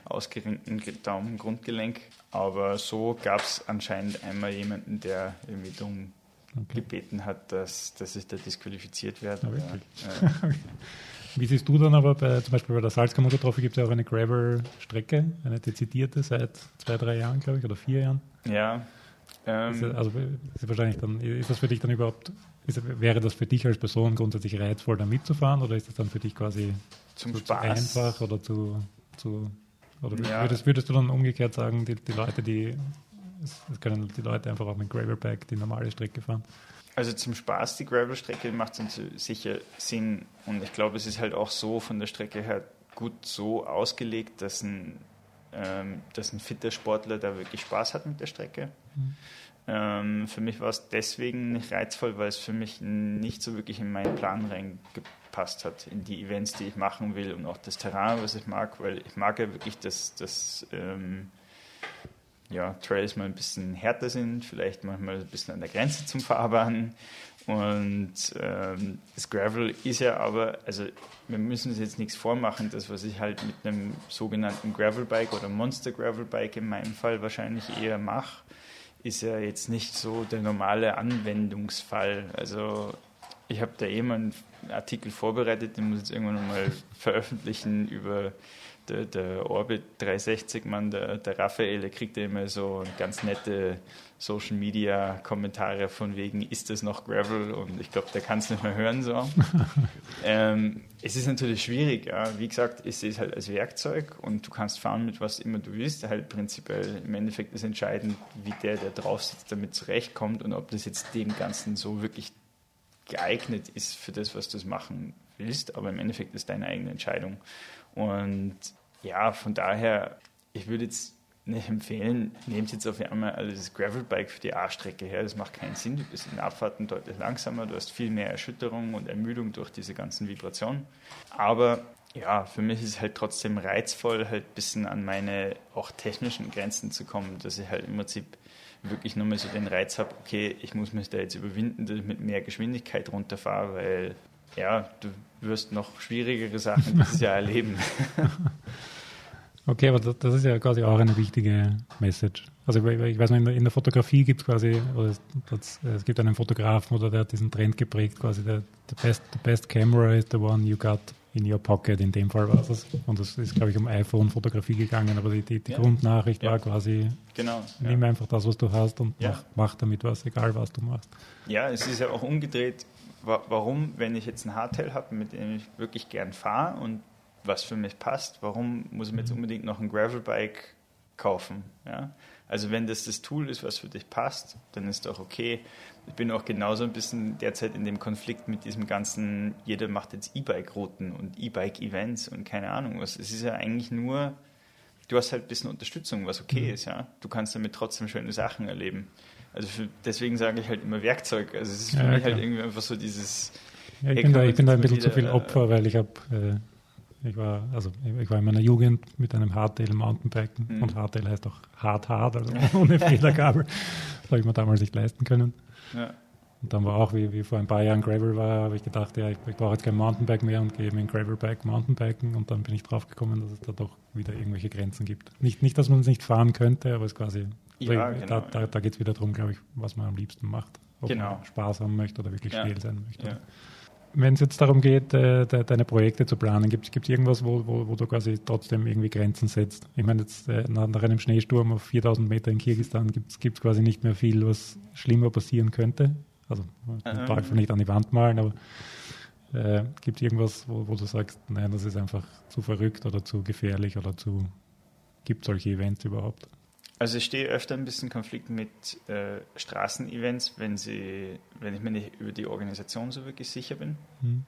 ausgerenktem Daumen, Grundgelenk. Aber so gab es anscheinend einmal jemanden, der irgendwie dumm okay. gebeten hat, dass, dass ich da disqualifiziert werde. Ja, okay. Wie siehst du dann aber bei, zum Beispiel bei der Salzkammer Trophy gibt es ja auch eine Gravel-Strecke, eine dezidierte seit zwei, drei Jahren, glaube ich, oder vier Jahren. Ja. Ähm, ist, also ist wahrscheinlich dann, ist das für dich dann überhaupt, ist, wäre das für dich als Person grundsätzlich reizvoll, da mitzufahren oder ist das dann für dich quasi zum zu, Spaß. zu einfach oder zu, zu oder ja. würdest, würdest du dann umgekehrt sagen, die, die Leute, die es können die Leute einfach auch mit Gravelbike die normale Strecke fahren? Also zum Spaß, die Gravel-Strecke macht sicher Sinn. Und ich glaube, es ist halt auch so von der Strecke her gut so ausgelegt, dass ein, ähm, dass ein fitter Sportler da wirklich Spaß hat mit der Strecke. Mhm. Ähm, für mich war es deswegen nicht reizvoll, weil es für mich nicht so wirklich in meinen Plan reingepasst hat, in die Events, die ich machen will und auch das Terrain, was ich mag, weil ich mag ja wirklich das, das ähm, ja, Trails mal ein bisschen härter sind, vielleicht manchmal ein bisschen an der Grenze zum Fahrbahn. Und ähm, das Gravel ist ja aber, also wir müssen uns jetzt nichts vormachen, das, was ich halt mit einem sogenannten Gravelbike oder Monster Gravelbike in meinem Fall wahrscheinlich eher mache, ist ja jetzt nicht so der normale Anwendungsfall. Also ich habe da eben einen Artikel vorbereitet, den muss ich jetzt irgendwann mal veröffentlichen über der, der Orbit 360-Mann, der, der Raphael, der kriegt ja immer so ganz nette Social Media Kommentare von wegen, ist das noch Gravel? Und ich glaube, der kann es nicht mehr hören so. ähm, es ist natürlich schwierig, ja. Wie gesagt, es ist halt als Werkzeug und du kannst fahren mit was immer du willst. Halt prinzipiell im Endeffekt ist entscheidend, wie der, der drauf sitzt, damit zurechtkommt und ob das jetzt dem Ganzen so wirklich geeignet ist für das, was du machen willst. Aber im Endeffekt ist deine eigene Entscheidung. Und ja, von daher, ich würde jetzt nicht empfehlen, nehmt jetzt auf einmal also das Gravelbike für die A-Strecke her. Das macht keinen Sinn. Du bist in Abfahrten deutlich langsamer, du hast viel mehr Erschütterung und Ermüdung durch diese ganzen Vibrationen. Aber ja, für mich ist es halt trotzdem reizvoll, halt ein bisschen an meine auch technischen Grenzen zu kommen, dass ich halt im Prinzip wirklich nochmal so den Reiz habe, okay, ich muss mich da jetzt überwinden, dass ich mit mehr Geschwindigkeit runterfahre, weil ja, du wirst noch schwierigere Sachen dieses Jahr erleben. Okay, aber das, ist ja quasi auch eine wichtige Message. Also ich weiß noch, in der, Fotografie gibt es quasi, es, das, es, gibt einen Fotografen, oder der hat diesen Trend geprägt, quasi der the best, the best camera is the one you got in your pocket, in dem Fall war das. Und das ist, glaube ich, um iPhone-Fotografie gegangen, aber die, die, die ja. Grundnachricht ja. war quasi, genau, nimm ja. einfach das, was du hast und mach, mach damit was, egal was du machst. Ja, es ist ja auch umgedreht, warum, wenn ich jetzt ein Hardtail habe, mit dem ich wirklich gern fahre und was für mich passt, warum muss ich mir jetzt mhm. unbedingt noch ein Gravelbike kaufen? Ja? Also wenn das das Tool ist, was für dich passt, dann ist doch okay. Ich bin auch genauso ein bisschen derzeit in dem Konflikt mit diesem ganzen, jeder macht jetzt E-Bike-Routen und E-Bike-Events und keine Ahnung was. Es ist ja eigentlich nur du hast halt ein bisschen Unterstützung, was okay mhm. ist, ja. Du kannst damit trotzdem schöne Sachen erleben. Also für, deswegen sage ich halt immer Werkzeug. Also es ist für ja, mich halt klar. halt irgendwie einfach so dieses. Ja, ich, bin da, ich bin da ein bisschen zu viel Opfer, weil ich habe, äh, ich war, also ich war in meiner Jugend mit einem Hardtail Mountainbiken mhm. und Hardtail heißt auch hart hart, also ohne Federgabel. Das habe ich mir damals nicht leisten können. Ja. Und dann war auch, wie, wie vor ein paar Jahren Gravel war, habe ich gedacht, ja, ich, ich brauche jetzt kein Mountainbike mehr und gehe in Gravelbike Mountainbiken. Und dann bin ich drauf gekommen, dass es da doch wieder irgendwelche Grenzen gibt. Nicht, nicht dass man es nicht fahren könnte, aber es quasi, ja, genau, da, da, da geht es wieder darum, glaube ich, was man am liebsten macht. Ob genau. man Spaß haben möchte oder wirklich ja. schnell sein möchte. Ja. Wenn es jetzt darum geht, äh, de, deine Projekte zu planen, gibt es irgendwas, wo, wo, wo, du quasi trotzdem irgendwie Grenzen setzt? Ich meine, jetzt äh, nach, nach, einem Schneesturm auf 4000 Meter in Kirgistan gibt es quasi nicht mehr viel, was schlimmer passieren könnte. Also den ähm. Teufel nicht an die Wand malen, aber äh, gibt es irgendwas, wo, wo, du sagst, nein, das ist einfach zu verrückt oder zu gefährlich oder zu. Gibt es solche Events überhaupt? Also ich stehe öfter ein bisschen Konflikt mit äh, Straßenevents, wenn sie, wenn ich mir nicht über die Organisation so wirklich sicher bin. Mhm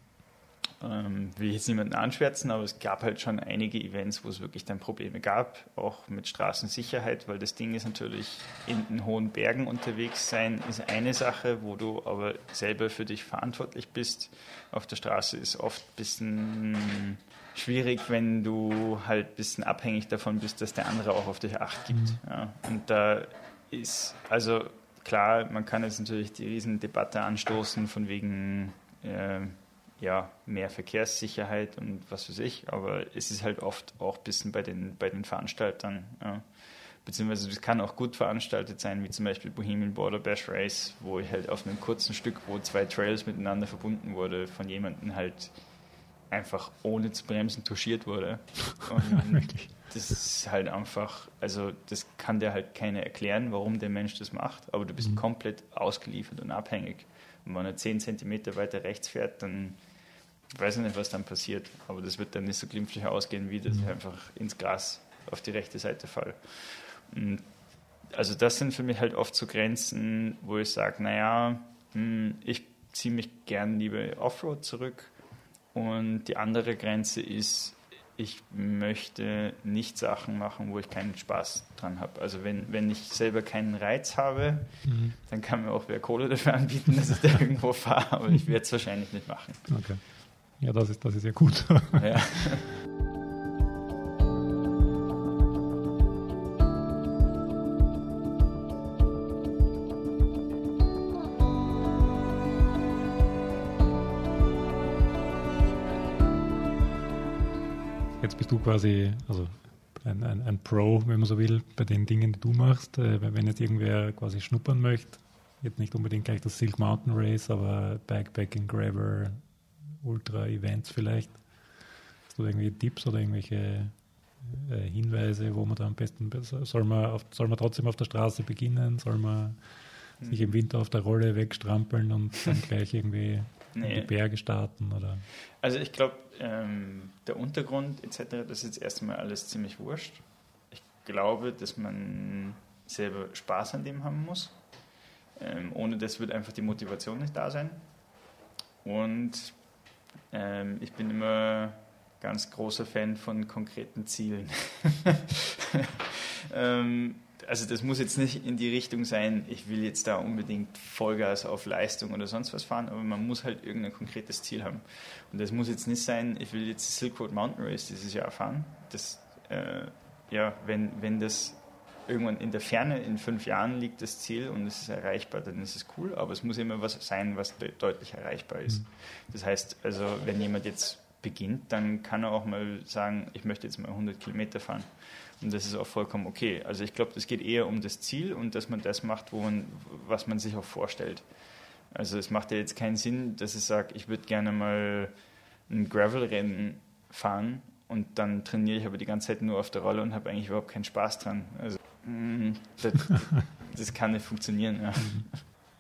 ähm, will ich jetzt niemanden anschwärzen, aber es gab halt schon einige Events, wo es wirklich dann Probleme gab, auch mit Straßensicherheit, weil das Ding ist natürlich in den hohen Bergen unterwegs sein, ist eine Sache, wo du aber selber für dich verantwortlich bist. Auf der Straße ist oft ein bisschen schwierig, wenn du halt ein bisschen abhängig davon bist, dass der andere auch auf dich Acht gibt. Mhm. Ja. Und da ist, also klar, man kann jetzt natürlich die Riesendebatte anstoßen von wegen äh, ja, mehr Verkehrssicherheit und was weiß ich, aber es ist halt oft auch ein bisschen bei den, bei den Veranstaltern. Ja. Beziehungsweise es kann auch gut veranstaltet sein, wie zum Beispiel Bohemian Border Bash Race, wo ich halt auf einem kurzen Stück, wo zwei Trails miteinander verbunden wurde, von jemandem halt einfach ohne zu bremsen touchiert wurde. Und das ist halt einfach, also das kann dir halt keiner erklären, warum der Mensch das macht, aber du bist mhm. komplett ausgeliefert und abhängig. Und wenn er 10 cm weiter rechts fährt, dann ich weiß nicht, was dann passiert, aber das wird dann nicht so glimpflich ausgehen, wie das mhm. einfach ins Gras auf die rechte Seite fall. Und also das sind für mich halt oft so Grenzen, wo ich sage, naja, hm, ich ziehe mich gern lieber Offroad zurück. Und die andere Grenze ist, ich möchte nicht Sachen machen, wo ich keinen Spaß dran habe. Also wenn, wenn ich selber keinen Reiz habe, mhm. dann kann mir auch wer Kohle dafür anbieten, dass ich da irgendwo fahre, aber ich werde es wahrscheinlich nicht machen. Okay. Ja, das ist, das ist ja gut. Ja. Jetzt bist du quasi, also ein, ein, ein, Pro, wenn man so will, bei den Dingen, die du machst. Äh, wenn jetzt irgendwer quasi schnuppern möchte, jetzt nicht unbedingt gleich das Silk Mountain Race, aber Backpacking, Gravel, Ultra-Events vielleicht? Hast du irgendwie Tipps oder irgendwelche äh, Hinweise, wo man da am besten, soll man, auf, soll man trotzdem auf der Straße beginnen? Soll man hm. sich im Winter auf der Rolle wegstrampeln und dann gleich irgendwie nee. in die Berge starten? Oder? Also ich glaube, ähm, der Untergrund etc., das ist jetzt erstmal alles ziemlich wurscht. Ich glaube, dass man selber Spaß an dem haben muss. Ähm, ohne das wird einfach die Motivation nicht da sein. Und ähm, ich bin immer ganz großer Fan von konkreten Zielen. ähm, also das muss jetzt nicht in die Richtung sein, ich will jetzt da unbedingt Vollgas auf Leistung oder sonst was fahren, aber man muss halt irgendein konkretes Ziel haben. Und das muss jetzt nicht sein, ich will jetzt Silk Road Mountain Race dieses Jahr fahren. Das, äh, ja, wenn, wenn das irgendwann in der Ferne, in fünf Jahren liegt das Ziel und es ist erreichbar, dann ist es cool, aber es muss immer was sein, was de deutlich erreichbar ist. Mhm. Das heißt, also wenn jemand jetzt beginnt, dann kann er auch mal sagen, ich möchte jetzt mal 100 Kilometer fahren. Und das ist auch vollkommen okay. Also ich glaube, es geht eher um das Ziel und dass man das macht, wo man, was man sich auch vorstellt. Also es macht ja jetzt keinen Sinn, dass ich sage, ich würde gerne mal ein Gravel-Rennen fahren und dann trainiere ich aber die ganze Zeit nur auf der Rolle und habe eigentlich überhaupt keinen Spaß dran. Also das, das kann nicht funktionieren, ja.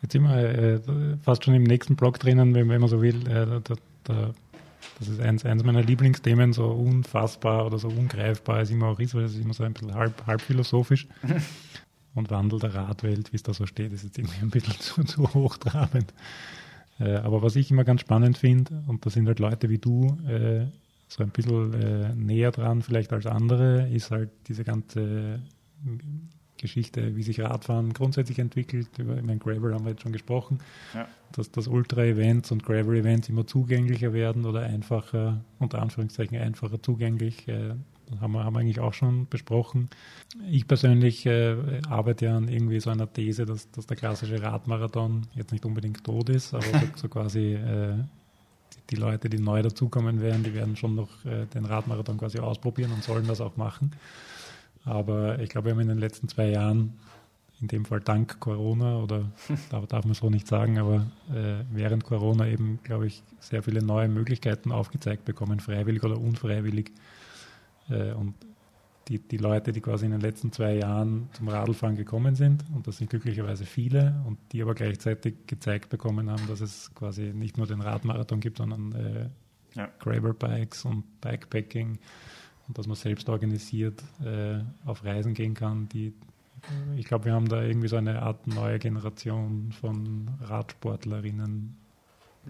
Jetzt sind wir äh, fast schon im nächsten Block drinnen, wenn, wenn man so will. Äh, da, da, das ist eins, eins meiner Lieblingsthemen, so unfassbar oder so ungreifbar es immer auch ist, weil es ist immer so ein bisschen halb, halb philosophisch. Und Wandel der Radwelt, wie es da so steht, ist jetzt irgendwie ein bisschen zu, zu hochtrabend. Äh, aber was ich immer ganz spannend finde, und das sind halt Leute wie du, äh, so ein bisschen äh, näher dran vielleicht als andere, ist halt diese ganze Geschichte, wie sich Radfahren grundsätzlich entwickelt. Über ich meine, Gravel haben wir jetzt schon gesprochen, ja. dass, dass Ultra-Events und Gravel-Events immer zugänglicher werden oder einfacher, unter Anführungszeichen einfacher zugänglich. Äh, haben wir, haben wir eigentlich auch schon besprochen. Ich persönlich äh, arbeite ja an irgendwie so einer These, dass, dass der klassische Radmarathon jetzt nicht unbedingt tot ist, aber so, so quasi äh, die, die, Leute, die neu dazukommen werden, die werden schon noch äh, den Radmarathon quasi ausprobieren und sollen das auch machen. Aber ich glaube, wir haben in den letzten zwei Jahren, in dem Fall dank Corona, oder darf, darf man so nicht sagen, aber äh, während Corona eben, glaube ich, sehr viele neue Möglichkeiten aufgezeigt bekommen, freiwillig oder unfreiwillig. Äh, und die, die Leute, die quasi in den letzten zwei Jahren zum Radlfahren gekommen sind, und das sind glücklicherweise viele, und die aber gleichzeitig gezeigt bekommen haben, dass es quasi nicht nur den Radmarathon gibt, sondern äh, ja. Gravel-Bikes und Bikepacking und dass man selbst organisiert äh, auf Reisen gehen kann, die ich glaube, wir haben da irgendwie so eine Art neue Generation von Radsportlerinnen.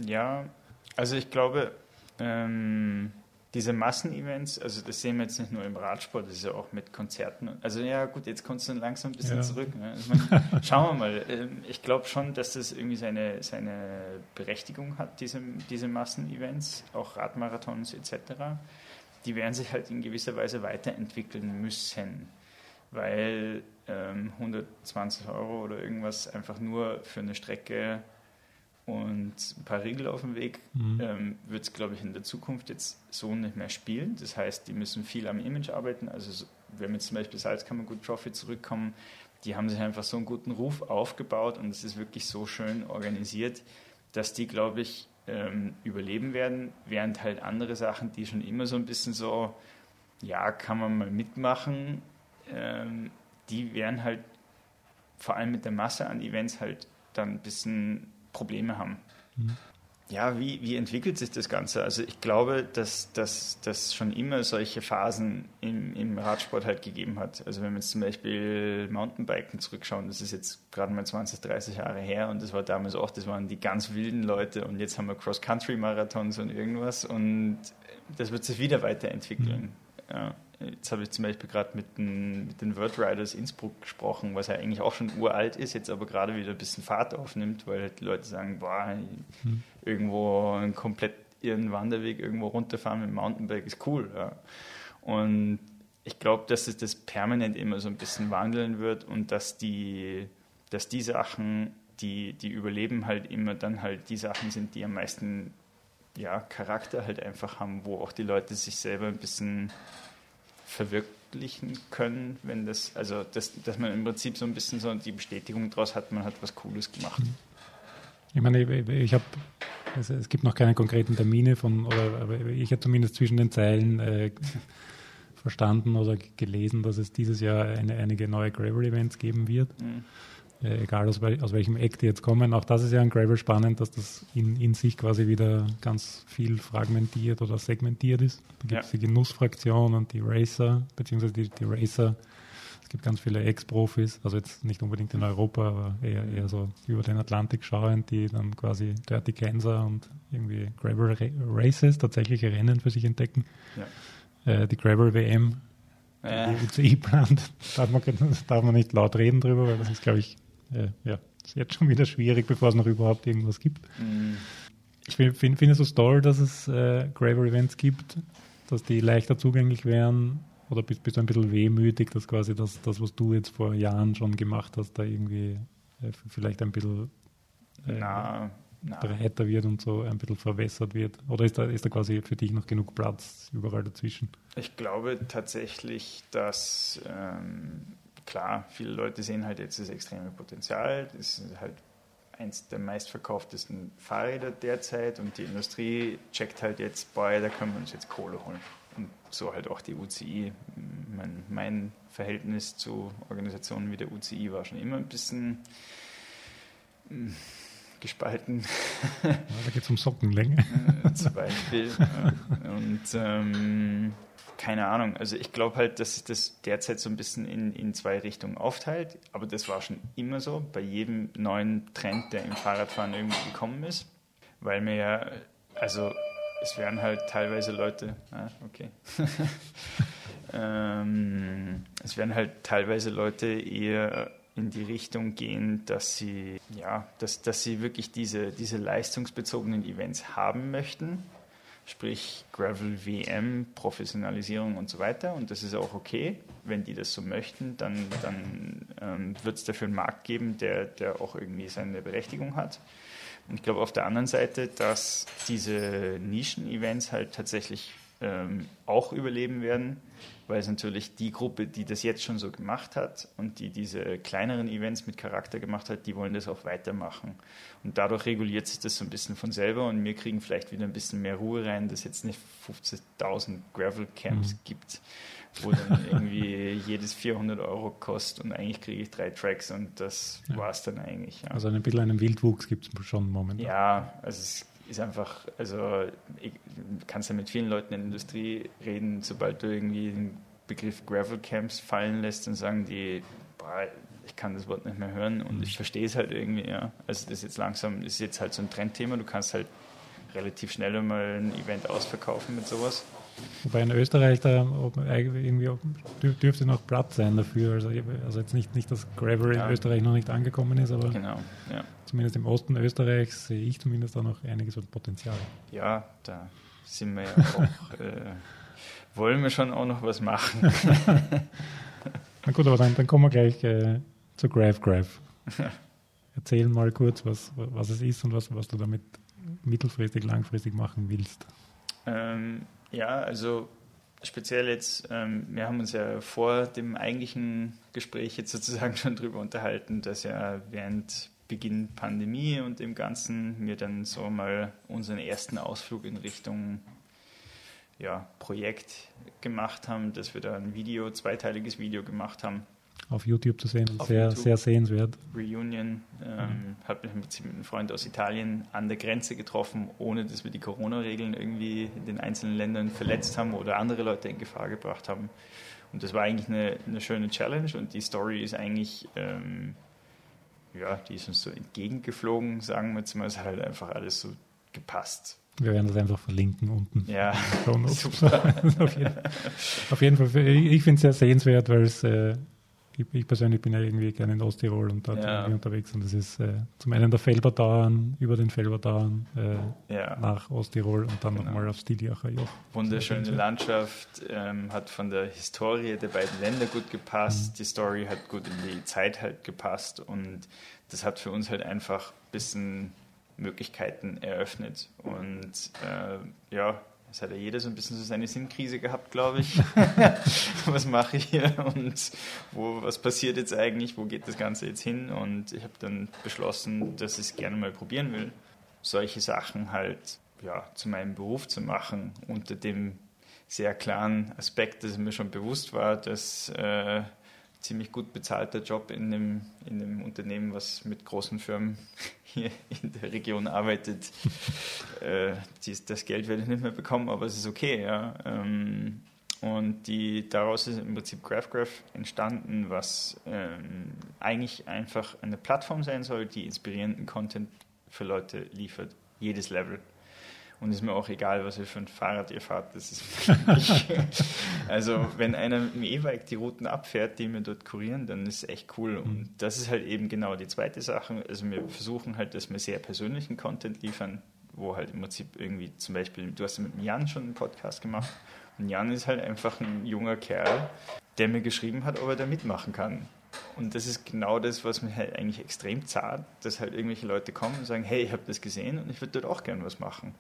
Ja, also ich glaube, ähm, diese Massenevents, also das sehen wir jetzt nicht nur im Radsport, das ist ja auch mit Konzerten. Also ja gut, jetzt kommst du langsam ein bisschen ja. zurück. Ne? Also man, schauen wir mal. Ähm, ich glaube schon, dass das irgendwie seine, seine Berechtigung hat, diese, diese Massenevents, auch Radmarathons etc die werden sich halt in gewisser Weise weiterentwickeln müssen, weil ähm, 120 Euro oder irgendwas einfach nur für eine Strecke und ein paar Riegel auf dem Weg mhm. ähm, wird es, glaube ich, in der Zukunft jetzt so nicht mehr spielen. Das heißt, die müssen viel am Image arbeiten. Also wenn wir zum Beispiel Salzkammer Good Trophy zurückkommen, die haben sich einfach so einen guten Ruf aufgebaut und es ist wirklich so schön organisiert, dass die, glaube ich, ähm, überleben werden, während halt andere Sachen, die schon immer so ein bisschen so, ja, kann man mal mitmachen, ähm, die werden halt vor allem mit der Masse an Events halt dann ein bisschen Probleme haben. Mhm ja, wie, wie entwickelt sich das Ganze? Also ich glaube, dass das schon immer solche Phasen im, im Radsport halt gegeben hat. Also wenn wir jetzt zum Beispiel Mountainbiken zurückschauen, das ist jetzt gerade mal 20, 30 Jahre her und das war damals auch, das waren die ganz wilden Leute und jetzt haben wir Cross-Country-Marathons und irgendwas und das wird sich wieder weiterentwickeln. Mhm. Ja. Jetzt habe ich zum Beispiel gerade mit, mit, den World Riders Innsbruck gesprochen, was ja eigentlich auch schon uralt ist, jetzt aber gerade wieder ein bisschen Fahrt aufnimmt, weil halt die Leute sagen, boah, hm. Irgendwo einen komplett ihren Wanderweg irgendwo runterfahren mit dem Mountainbike ist cool. Ja. Und ich glaube, dass es das permanent immer so ein bisschen wandeln wird und dass die, dass die Sachen, die, die überleben, halt immer dann halt die Sachen sind, die am meisten ja, Charakter halt einfach haben, wo auch die Leute sich selber ein bisschen verwirklichen können, wenn das, also das, dass man im Prinzip so ein bisschen so die Bestätigung daraus hat, man hat was Cooles gemacht. Ich meine, ich, ich habe, also es gibt noch keine konkreten Termine von, oder aber ich habe zumindest zwischen den Zeilen äh, verstanden oder gelesen, dass es dieses Jahr eine, einige neue Gravel-Events geben wird. Mhm äh, egal aus, aus, welchem Eck die jetzt kommen. Auch das ist ja ein Gravel spannend, dass das in, in sich quasi wieder ganz viel fragmentiert oder segmentiert ist. Da gibt es ja. die Genussfraktion und die Racer, beziehungsweise die, die Racer. Es gibt ganz viele Ex-Profis, also jetzt nicht unbedingt in Europa, aber eher, eher so über den Atlantik schauend, die dann quasi Dirty Kansas und irgendwie Gravel Races, tatsächliche Rennen für sich entdecken. Ja. Äh, die Gravel WM ja. die UCI plant, darf man, darf man nicht laut reden drüber, weil das ist, glaube ich, äh, ja, ist jetzt schon wieder schwierig, bevor es noch überhaupt irgendwas gibt. Mhm. Ich finde find es so toll, dass es äh, Gravel-Events gibt, dass die leichter zugänglich wären. Oder bist, bist du ein bisschen wehmütig, dass quasi das, das, was du jetzt vor Jahren schon gemacht hast, da irgendwie äh, vielleicht ein bisschen äh, Na, breiter wird und so ein bisschen verwässert wird? Oder ist da, ist da quasi für dich noch genug Platz überall dazwischen? Ich glaube tatsächlich, dass ähm, klar, viele Leute sehen halt jetzt das extreme Potenzial. Das ist halt eins der meistverkauftesten Fahrräder derzeit und die Industrie checkt halt jetzt, boah, da können wir uns jetzt Kohle holen. Und so halt auch die UCI. Mein, mein Verhältnis zu Organisationen wie der UCI war schon immer ein bisschen hm, gespalten. Ja, da geht es um Sockenlänge. Äh, zum Beispiel. Und ähm, keine Ahnung. Also ich glaube halt, dass sich das derzeit so ein bisschen in, in zwei Richtungen aufteilt. Aber das war schon immer so bei jedem neuen Trend, der im Fahrradfahren irgendwie gekommen ist. Weil wir ja, also es werden halt teilweise Leute, ah, okay. ähm, es werden halt teilweise Leute eher in die Richtung gehen, dass sie, ja, dass, dass sie wirklich diese, diese leistungsbezogenen Events haben möchten sprich Gravel WM, Professionalisierung und so weiter. Und das ist auch okay. Wenn die das so möchten, dann, dann ähm, wird es dafür einen Markt geben, der, der auch irgendwie seine Berechtigung hat. Und ich glaube auf der anderen Seite, dass diese Nischen-Events halt tatsächlich ähm, auch überleben werden, weil es natürlich die Gruppe, die das jetzt schon so gemacht hat und die diese kleineren Events mit Charakter gemacht hat, die wollen das auch weitermachen. Und dadurch reguliert sich das so ein bisschen von selber und wir kriegen vielleicht wieder ein bisschen mehr Ruhe rein, dass es jetzt nicht 50.000 Gravel-Camps mhm. gibt, wo dann irgendwie jedes 400 Euro kostet und eigentlich kriege ich drei Tracks und das ja. war es dann eigentlich. Ja. Also ein bisschen einen Wildwuchs gibt es schon momentan. Ja, also es ist einfach, also ich, kannst ja mit vielen Leuten in der Industrie reden, sobald du irgendwie den Begriff Gravel Camps fallen lässt und sagen die, boah, ich kann das Wort nicht mehr hören und ich verstehe es halt irgendwie, ja. Also das ist jetzt langsam, das ist jetzt halt so ein Trendthema, du kannst halt relativ schnell mal ein Event ausverkaufen mit sowas. Wobei in Österreich da irgendwie dürfte noch Platz sein dafür. Also, also jetzt nicht, nicht dass Gravel ja. in Österreich noch nicht angekommen ist, aber genau, ja. zumindest im Osten Österreichs sehe ich zumindest da noch einiges an Potenzial. Ja, da sind wir ja auch, äh, wollen wir schon auch noch was machen. Na gut, aber dann, dann kommen wir gleich äh, zu Graph Graph. Erzähl mal kurz, was, was es ist und was, was du damit mittelfristig, langfristig machen willst. Ähm, ja, also speziell jetzt, ähm, wir haben uns ja vor dem eigentlichen Gespräch jetzt sozusagen schon darüber unterhalten, dass ja während Beginn Pandemie und dem Ganzen wir dann so mal unseren ersten Ausflug in Richtung ja, Projekt gemacht haben, dass wir da ein Video, zweiteiliges Video gemacht haben auf YouTube zu sehen. Auf sehr, YouTube. sehr sehenswert. Reunion. Ähm, mhm. Hat mich mit einem Freund aus Italien an der Grenze getroffen, ohne dass wir die Corona-Regeln irgendwie in den einzelnen Ländern verletzt haben oder andere Leute in Gefahr gebracht haben. Und das war eigentlich eine, eine schöne Challenge und die Story ist eigentlich, ähm, ja, die ist uns so entgegengeflogen, sagen wir jetzt mal. Es hat halt einfach alles so gepasst. Wir werden das einfach verlinken unten. Ja, auf, jeden, auf, jeden, Fall. Ich finde es sehr sehenswert, weil es äh, ich, ich, persönlich bin ja irgendwie gerne in Osttirol und dort ja. unterwegs und das ist äh, zum einen der Felbertauern, über den Felbertauern äh, ja. nach Osttirol und dann genau. nochmal aufs Stiliacher Joch. Wunderschöne Landschaft, ähm, hat von der Historie der beiden Länder gut gepasst, mhm. die Story hat gut in die Zeit halt gepasst und das hat für uns halt einfach ein bisschen Möglichkeiten eröffnet und äh, ja, es hat ja jeder so ein bisschen so seine Sinnkrise gehabt, glaube ich. was mache ich hier und wo, was passiert jetzt eigentlich? Wo geht das Ganze jetzt hin? Und ich habe dann beschlossen, dass ich es gerne mal probieren will, solche Sachen halt ja, zu meinem Beruf zu machen, unter dem sehr klaren Aspekt, dass mir schon bewusst war, dass äh, ziemlich gut bezahlter Job in einem, in einem Unternehmen, was mit großen Firmen hier in der Region arbeitet. äh, das Geld werde ich nicht mehr bekommen, aber es ist okay. Ja. Ähm, und die, daraus ist im Prinzip GraphGraph entstanden, was ähm, eigentlich einfach eine Plattform sein soll, die inspirierenden Content für Leute liefert, jedes Level. Und es ist mir auch egal, was ihr für ein Fahrrad ihr fahrt. Das ist also, wenn einer mit dem E-Bike die Routen abfährt, die wir dort kurieren, dann ist es echt cool. Und mhm. das ist halt eben genau die zweite Sache. Also, wir versuchen halt, dass wir sehr persönlichen Content liefern, wo halt im Prinzip irgendwie zum Beispiel, du hast ja mit Jan schon einen Podcast gemacht. Und Jan ist halt einfach ein junger Kerl, der mir geschrieben hat, ob er da mitmachen kann. Und das ist genau das, was mir halt eigentlich extrem zahlt, dass halt irgendwelche Leute kommen und sagen, hey, ich habe das gesehen und ich würde dort auch gerne was machen.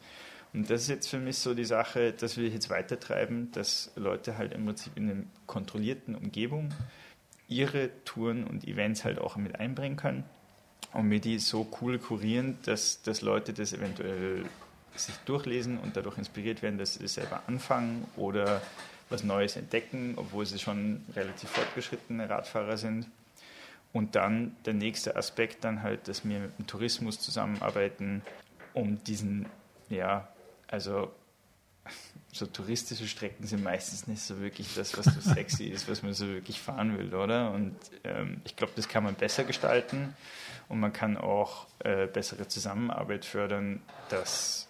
Und das ist jetzt für mich so die Sache, dass wir jetzt weitertreiben, dass Leute halt im Prinzip in einer kontrollierten Umgebung ihre Touren und Events halt auch mit einbringen können und mir die so cool kurieren, dass, dass Leute das eventuell sich durchlesen und dadurch inspiriert werden, dass sie selber anfangen oder was Neues entdecken, obwohl sie schon relativ fortgeschrittene Radfahrer sind. Und dann der nächste Aspekt dann halt, dass wir mit dem Tourismus zusammenarbeiten, um diesen ja, also so touristische Strecken sind meistens nicht so wirklich das, was so sexy ist, was man so wirklich fahren will, oder? Und ähm, ich glaube, das kann man besser gestalten und man kann auch äh, bessere Zusammenarbeit fördern, dass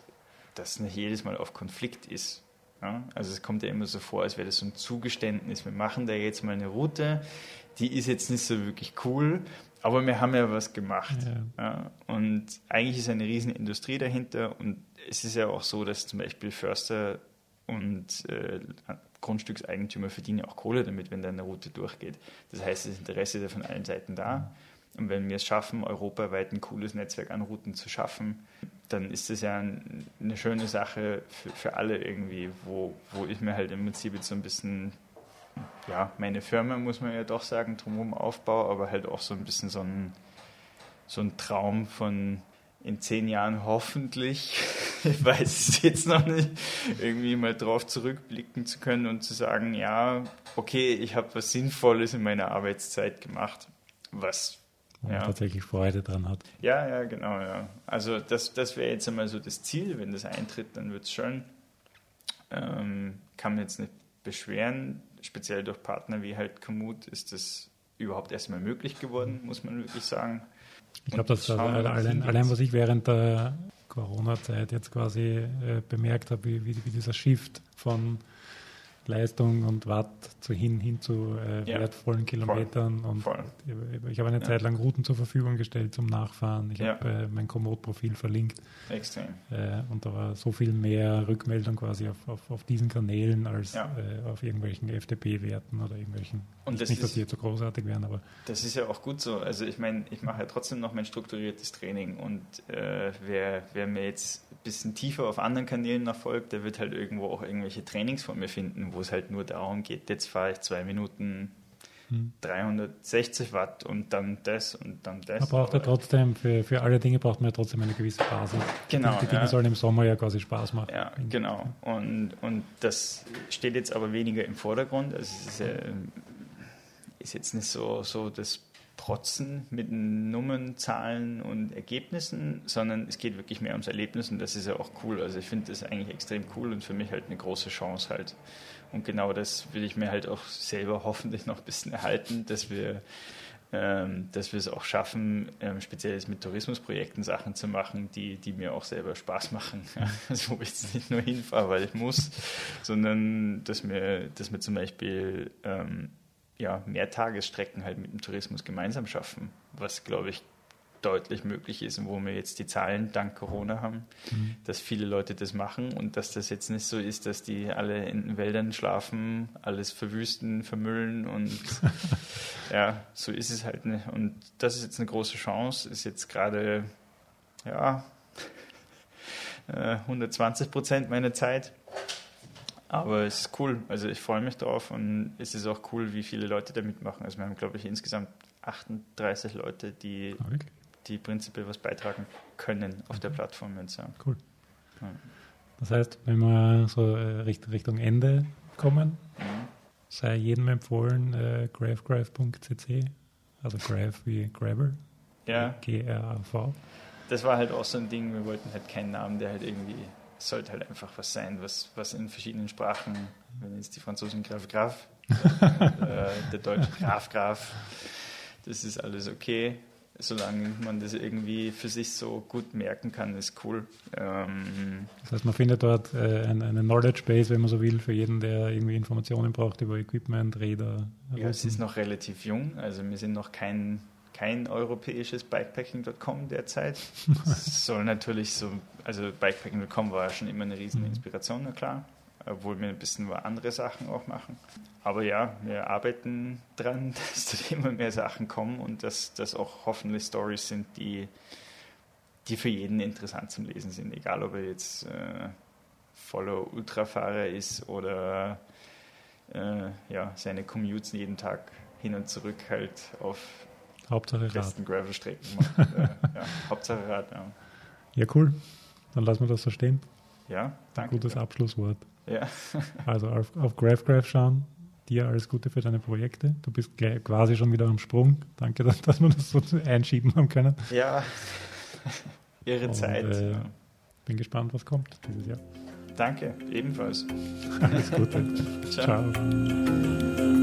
das nicht jedes Mal auf Konflikt ist. Ja? Also es kommt ja immer so vor, als wäre das so ein Zugeständnis. Wir machen da jetzt mal eine Route, die ist jetzt nicht so wirklich cool, aber wir haben ja was gemacht. Ja. Ja? Und eigentlich ist eine riesen Industrie dahinter und es ist ja auch so, dass zum Beispiel Förster und äh, Grundstückseigentümer verdienen auch Kohle damit, wenn da eine Route durchgeht. Das heißt, das Interesse ist ja von allen Seiten da. Und wenn wir es schaffen, europaweit ein cooles Netzwerk an Routen zu schaffen, dann ist das ja eine schöne Sache für, für alle irgendwie, wo, wo ich mir halt im Prinzip jetzt so ein bisschen, ja, meine Firma, muss man ja doch sagen, drumherum aufbaue, aber halt auch so ein bisschen so ein, so ein Traum von in zehn Jahren hoffentlich, ich weiß es jetzt noch nicht, irgendwie mal drauf zurückblicken zu können und zu sagen, ja, okay, ich habe was Sinnvolles in meiner Arbeitszeit gemacht, was wo ja. man tatsächlich Freude dran hat. Ja, ja, genau, ja. Also das, das wäre jetzt einmal so das Ziel, wenn das eintritt, dann wird es schön. Ähm, kann man jetzt nicht beschweren, speziell durch Partner wie halt Komoot ist das überhaupt erstmal möglich geworden, muss man wirklich sagen. Ich glaube, das allein, allein, was ich während der Corona-Zeit jetzt quasi äh, bemerkt habe, wie, wie, wie dieser Shift von Leistung und Watt zu hin, hin zu äh, ja. wertvollen Kilometern. Voll. Und Voll. Ich, ich habe eine ja. Zeit lang Routen zur Verfügung gestellt zum Nachfahren. Ich ja. habe äh, mein Komoot-Profil verlinkt. Extrem. Äh, und da war so viel mehr Rückmeldung quasi auf, auf, auf diesen Kanälen als äh, auf irgendwelchen FDP-Werten oder irgendwelchen. Und das nicht, dass die jetzt so großartig wären, aber. Das ist ja auch gut so. Also ich meine, ich mache ja trotzdem noch mein strukturiertes Training und äh, wer, wer mir jetzt ein bisschen tiefer auf anderen Kanälen noch folgt, der wird halt irgendwo auch irgendwelche Trainings von mir finden, wo wo es halt nur darum geht, jetzt fahre ich zwei Minuten 360 hm. Watt und dann das und dann das. Man braucht ja trotzdem, für, für alle Dinge braucht man ja trotzdem eine gewisse Basis. Genau. Die, die Dinge ja. sollen im Sommer ja quasi Spaß machen. Ja, genau. Und, und das steht jetzt aber weniger im Vordergrund. Also es ist, äh, ist jetzt nicht so, so das Protzen mit Nummern, Zahlen und Ergebnissen, sondern es geht wirklich mehr ums Erlebnis und das ist ja auch cool. Also ich finde das eigentlich extrem cool und für mich halt eine große Chance halt. Und genau das will ich mir halt auch selber hoffentlich noch ein bisschen erhalten, dass wir, ähm, dass wir es auch schaffen, ähm, speziell mit Tourismusprojekten Sachen zu machen, die, die mir auch selber Spaß machen. Also wo ich jetzt nicht nur hinfahre, weil ich muss, sondern dass wir, dass wir zum Beispiel ähm, ja, mehr Tagesstrecken halt mit dem Tourismus gemeinsam schaffen, was glaube ich deutlich möglich ist und wo wir jetzt die Zahlen dank Corona haben, mhm. dass viele Leute das machen und dass das jetzt nicht so ist, dass die alle in den Wäldern schlafen, alles verwüsten, vermüllen und ja, so ist es halt nicht. Und das ist jetzt eine große Chance, ist jetzt gerade, ja, 120 äh, Prozent meiner Zeit. Aber es ist cool, also ich freue mich drauf und es ist auch cool, wie viele Leute da mitmachen. Also wir haben, glaube ich, insgesamt 38 Leute, die ah, die prinzipiell was beitragen können auf der Plattform. Jetzt, ja. Cool. Ja. Das heißt, wenn wir so äh, Richtung Ende kommen, mhm. sei jedem empfohlen äh, graphgraph.cc, also Graph wie Grabber, ja. G-R-A-V. Das war halt auch so ein Ding, wir wollten halt keinen Namen, der halt irgendwie, sollte halt einfach was sein, was, was in verschiedenen Sprachen, wenn jetzt die Franzosen Graf Graf, äh, der Deutsche Graf Graf, das ist alles okay solange man das irgendwie für sich so gut merken kann, ist cool. Ähm das heißt, man findet dort äh, eine, eine, Knowledge Base, wenn man so will, für jeden, der irgendwie Informationen braucht über Equipment, Räder. Ja, es ist noch relativ jung, also wir sind noch kein, kein europäisches Bikepacking.com derzeit. Es soll natürlich so, also Bikepacking.com war schon immer eine riesen. Inspiration, na klar obwohl wir ein bisschen andere Sachen auch machen. Aber ja, wir arbeiten dran, dass da immer mehr Sachen kommen und dass das auch hoffentlich Stories sind, die, die für jeden interessant zum Lesen sind. Egal, ob er jetzt äh, voller Ultrafahrer ist oder äh, ja, seine Commutes jeden Tag hin und zurück halt auf Hauptsache besten Gravel-Strecken macht. äh, ja, Hauptsache Rad, ja. Ja, cool. Dann lassen wir das so stehen. Ja, danke. Ein gutes Abschlusswort. Ja. also auf, auf GraphGraph schauen. Dir alles Gute für deine Projekte. Du bist quasi schon wieder am Sprung. Danke, dass, dass wir das so einschieben haben können. Ja, ihre Und, Zeit. Äh, bin gespannt, was kommt dieses Jahr. Danke, ebenfalls. Alles Gute. Ciao. Ciao.